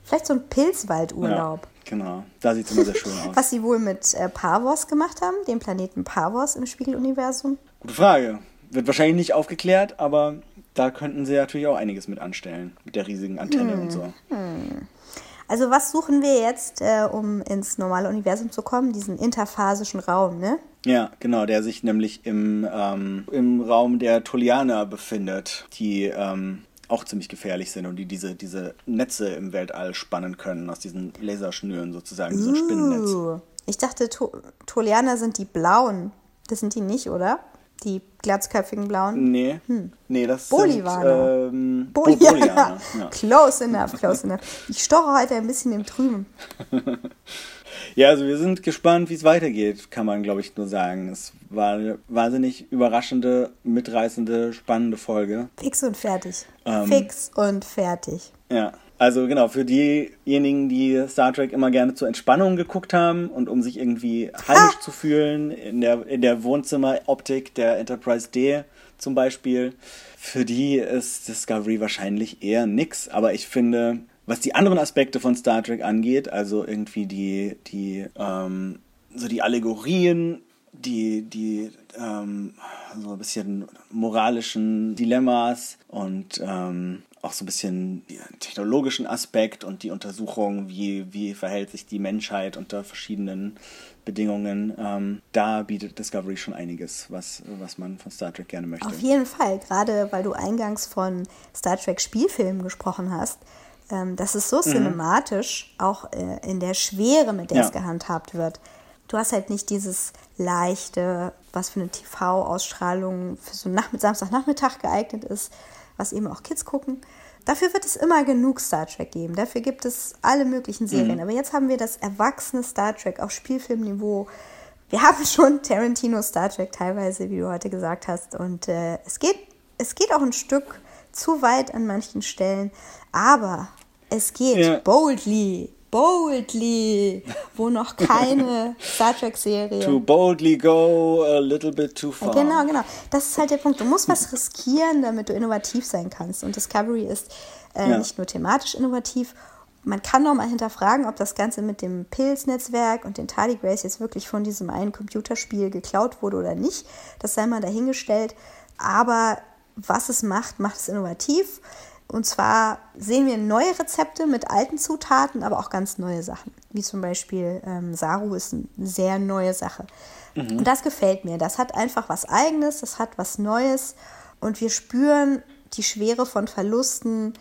Vielleicht so ein Pilzwaldurlaub. Ja, genau, da sieht es immer sehr schön (laughs) aus. Was sie wohl mit äh, Pavos gemacht haben, dem Planeten Pavos im Spiegeluniversum. Gute Frage. Wird wahrscheinlich nicht aufgeklärt, aber da könnten sie natürlich auch einiges mit anstellen, mit der riesigen Antenne hm. und so. Hm. Also was suchen wir jetzt, äh, um ins normale Universum zu kommen? Diesen interphasischen Raum, ne? Ja, genau, der sich nämlich im, ähm, im Raum der Tolianer befindet, die ähm, auch ziemlich gefährlich sind und die diese, diese Netze im Weltall spannen können, aus diesen Laserschnüren sozusagen, so uh, Spinnennetz. Ich dachte, to Tolianer sind die blauen. Das sind die nicht, oder? Die glatzköpfigen blauen? Nee. Hm. Nee, das Bolivaner. sind... Ähm, Bolivaner. Ja. (laughs) Close enough, close enough. Ich stoche heute ein bisschen im Trüben. (laughs) ja, also wir sind gespannt, wie es weitergeht, kann man, glaube ich, nur sagen. Es war eine wahnsinnig überraschende, mitreißende, spannende Folge. Fix und fertig. Ähm, Fix und fertig. Ja. Also genau, für diejenigen, die Star Trek immer gerne zur Entspannung geguckt haben und um sich irgendwie heimisch ah. zu fühlen, in der, in der Wohnzimmeroptik der Enterprise D zum Beispiel, für die ist Discovery wahrscheinlich eher nix. Aber ich finde, was die anderen Aspekte von Star Trek angeht, also irgendwie die, die, ähm, so die Allegorien, die, die, ähm, so ein bisschen moralischen Dilemmas und ähm, auch so ein bisschen den technologischen Aspekt und die Untersuchung, wie, wie verhält sich die Menschheit unter verschiedenen Bedingungen. Ähm, da bietet Discovery schon einiges, was, was man von Star Trek gerne möchte. Auf jeden Fall, gerade weil du eingangs von Star Trek Spielfilmen gesprochen hast. Ähm, das ist so mhm. cinematisch, auch äh, in der Schwere, mit der ja. es gehandhabt wird. Du hast halt nicht dieses leichte, was für eine TV-Ausstrahlung für so Nach Samstagnachmittag geeignet ist, was eben auch Kids gucken. Dafür wird es immer genug Star Trek geben. Dafür gibt es alle möglichen Serien. Mhm. Aber jetzt haben wir das erwachsene Star Trek auf Spielfilmniveau wir haben schon Tarantino Star Trek teilweise, wie du heute gesagt hast. Und äh, es, geht, es geht auch ein Stück zu weit an manchen Stellen. Aber es geht ja. boldly boldly, wo noch keine (laughs) Star Trek-Serie. To boldly go a little bit too far. Genau, genau. Das ist halt der Punkt. Du musst was riskieren, damit du innovativ sein kannst. Und Discovery ist äh, ja. nicht nur thematisch innovativ. Man kann noch mal hinterfragen, ob das Ganze mit dem Pilz-Netzwerk und den Tardigrades jetzt wirklich von diesem einen Computerspiel geklaut wurde oder nicht. Das sei mal dahingestellt. Aber was es macht, macht es innovativ. Und zwar sehen wir neue Rezepte mit alten Zutaten, aber auch ganz neue Sachen. Wie zum Beispiel ähm, Saru ist eine sehr neue Sache. Mhm. Und das gefällt mir. Das hat einfach was Eigenes, das hat was Neues. Und wir spüren die Schwere von Verlusten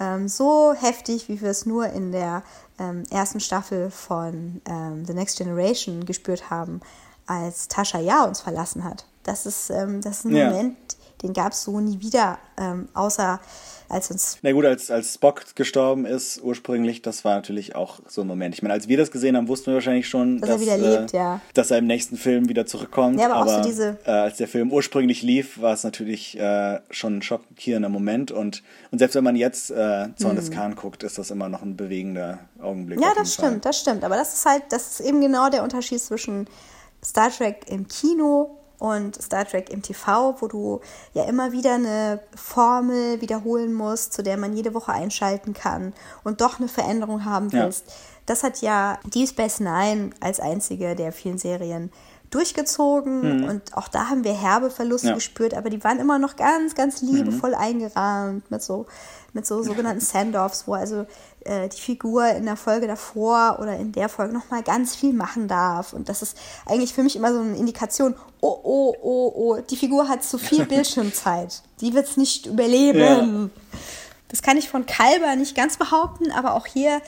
ähm, so heftig, wie wir es nur in der ähm, ersten Staffel von ähm, The Next Generation gespürt haben, als Tasha Ja uns verlassen hat. Das ist, ähm, das ist ein ja. Moment, den gab es so nie wieder, ähm, außer als uns. Na gut, als, als Spock gestorben ist ursprünglich, das war natürlich auch so ein Moment. Ich meine, als wir das gesehen haben, wussten wir wahrscheinlich schon, dass, dass er wieder lebt, äh, ja. Dass er im nächsten Film wieder zurückkommt. Ja, aber, aber auch so diese. Äh, als der Film ursprünglich lief, war es natürlich äh, schon ein schockierender Moment. Und, und selbst wenn man jetzt äh, Zorn des hm. Khan guckt, ist das immer noch ein bewegender Augenblick. Ja, das stimmt, Fall. das stimmt. Aber das ist halt, das ist eben genau der Unterschied zwischen Star Trek im Kino und Star Trek im TV, wo du ja immer wieder eine Formel wiederholen musst, zu der man jede Woche einschalten kann und doch eine Veränderung haben willst. Ja. Das hat ja Deep Space Nine als einzige der vielen Serien durchgezogen mhm. und auch da haben wir herbe Verluste ja. gespürt, aber die waren immer noch ganz, ganz liebevoll mhm. eingerahmt mit so, mit so sogenannten (laughs) Send-Offs, wo also äh, die Figur in der Folge davor oder in der Folge nochmal ganz viel machen darf. Und das ist eigentlich für mich immer so eine Indikation, oh, oh, oh, oh, die Figur hat zu viel (laughs) Bildschirmzeit. Die wird es nicht überleben. Ja. Das kann ich von Kalber nicht ganz behaupten, aber auch hier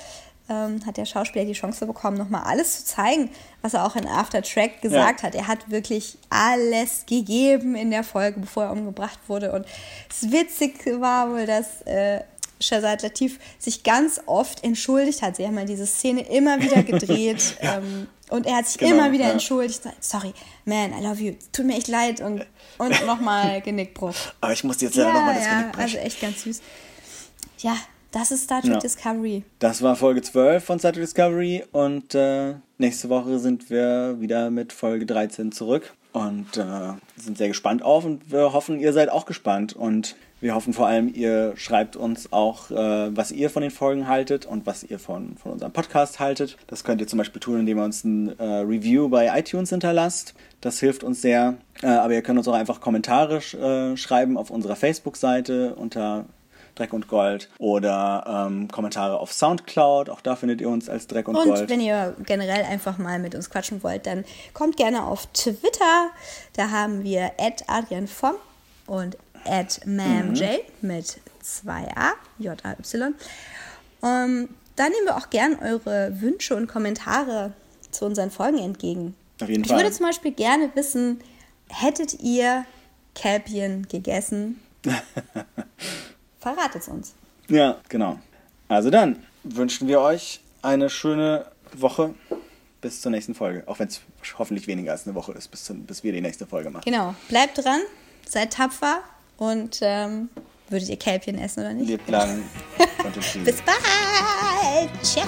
ähm, hat der Schauspieler die Chance bekommen, nochmal alles zu zeigen, was er auch in After Track gesagt ja. hat. Er hat wirklich alles gegeben in der Folge, bevor er umgebracht wurde. Und das Witzige war wohl, dass äh, Shazad Latif sich ganz oft entschuldigt hat. Sie haben mal diese Szene immer wieder gedreht (laughs) ähm, und er hat sich genau, immer wieder ja. entschuldigt. Sorry, man, I love you. Tut mir echt leid und, und nochmal (laughs) Genickbruch. Aber ich musste jetzt leider ja, nochmal das ja, Genick brechen. Also echt ganz süß. Ja, das ist Star Trek ja. Discovery. Das war Folge 12 von Star Trek Discovery und äh, nächste Woche sind wir wieder mit Folge 13 zurück und äh, sind sehr gespannt auf und wir hoffen, ihr seid auch gespannt und wir hoffen vor allem, ihr schreibt uns auch, äh, was ihr von den Folgen haltet und was ihr von, von unserem Podcast haltet. Das könnt ihr zum Beispiel tun, indem ihr uns ein äh, Review bei iTunes hinterlasst. Das hilft uns sehr. Äh, aber ihr könnt uns auch einfach Kommentare äh, schreiben auf unserer Facebook-Seite unter Dreck und Gold oder ähm, Kommentare auf Soundcloud. Auch da findet ihr uns als Dreck und, und Gold. Und wenn ihr generell einfach mal mit uns quatschen wollt, dann kommt gerne auf Twitter. Da haben wir Adrian vom und at mamj mhm. mit 2a, J-A-Y. Um, da nehmen wir auch gern eure Wünsche und Kommentare zu unseren Folgen entgegen. Auf jeden ich Fall. würde zum Beispiel gerne wissen, hättet ihr Kälbchen gegessen? (laughs) Verratet es uns. Ja, genau. Also dann wünschen wir euch eine schöne Woche bis zur nächsten Folge. Auch wenn es hoffentlich weniger als eine Woche ist, bis, zu, bis wir die nächste Folge machen. Genau. Bleibt dran, seid tapfer und ähm, würdet ihr Kälbchen essen oder nicht? Lebt lang und Bis bald. Ciao.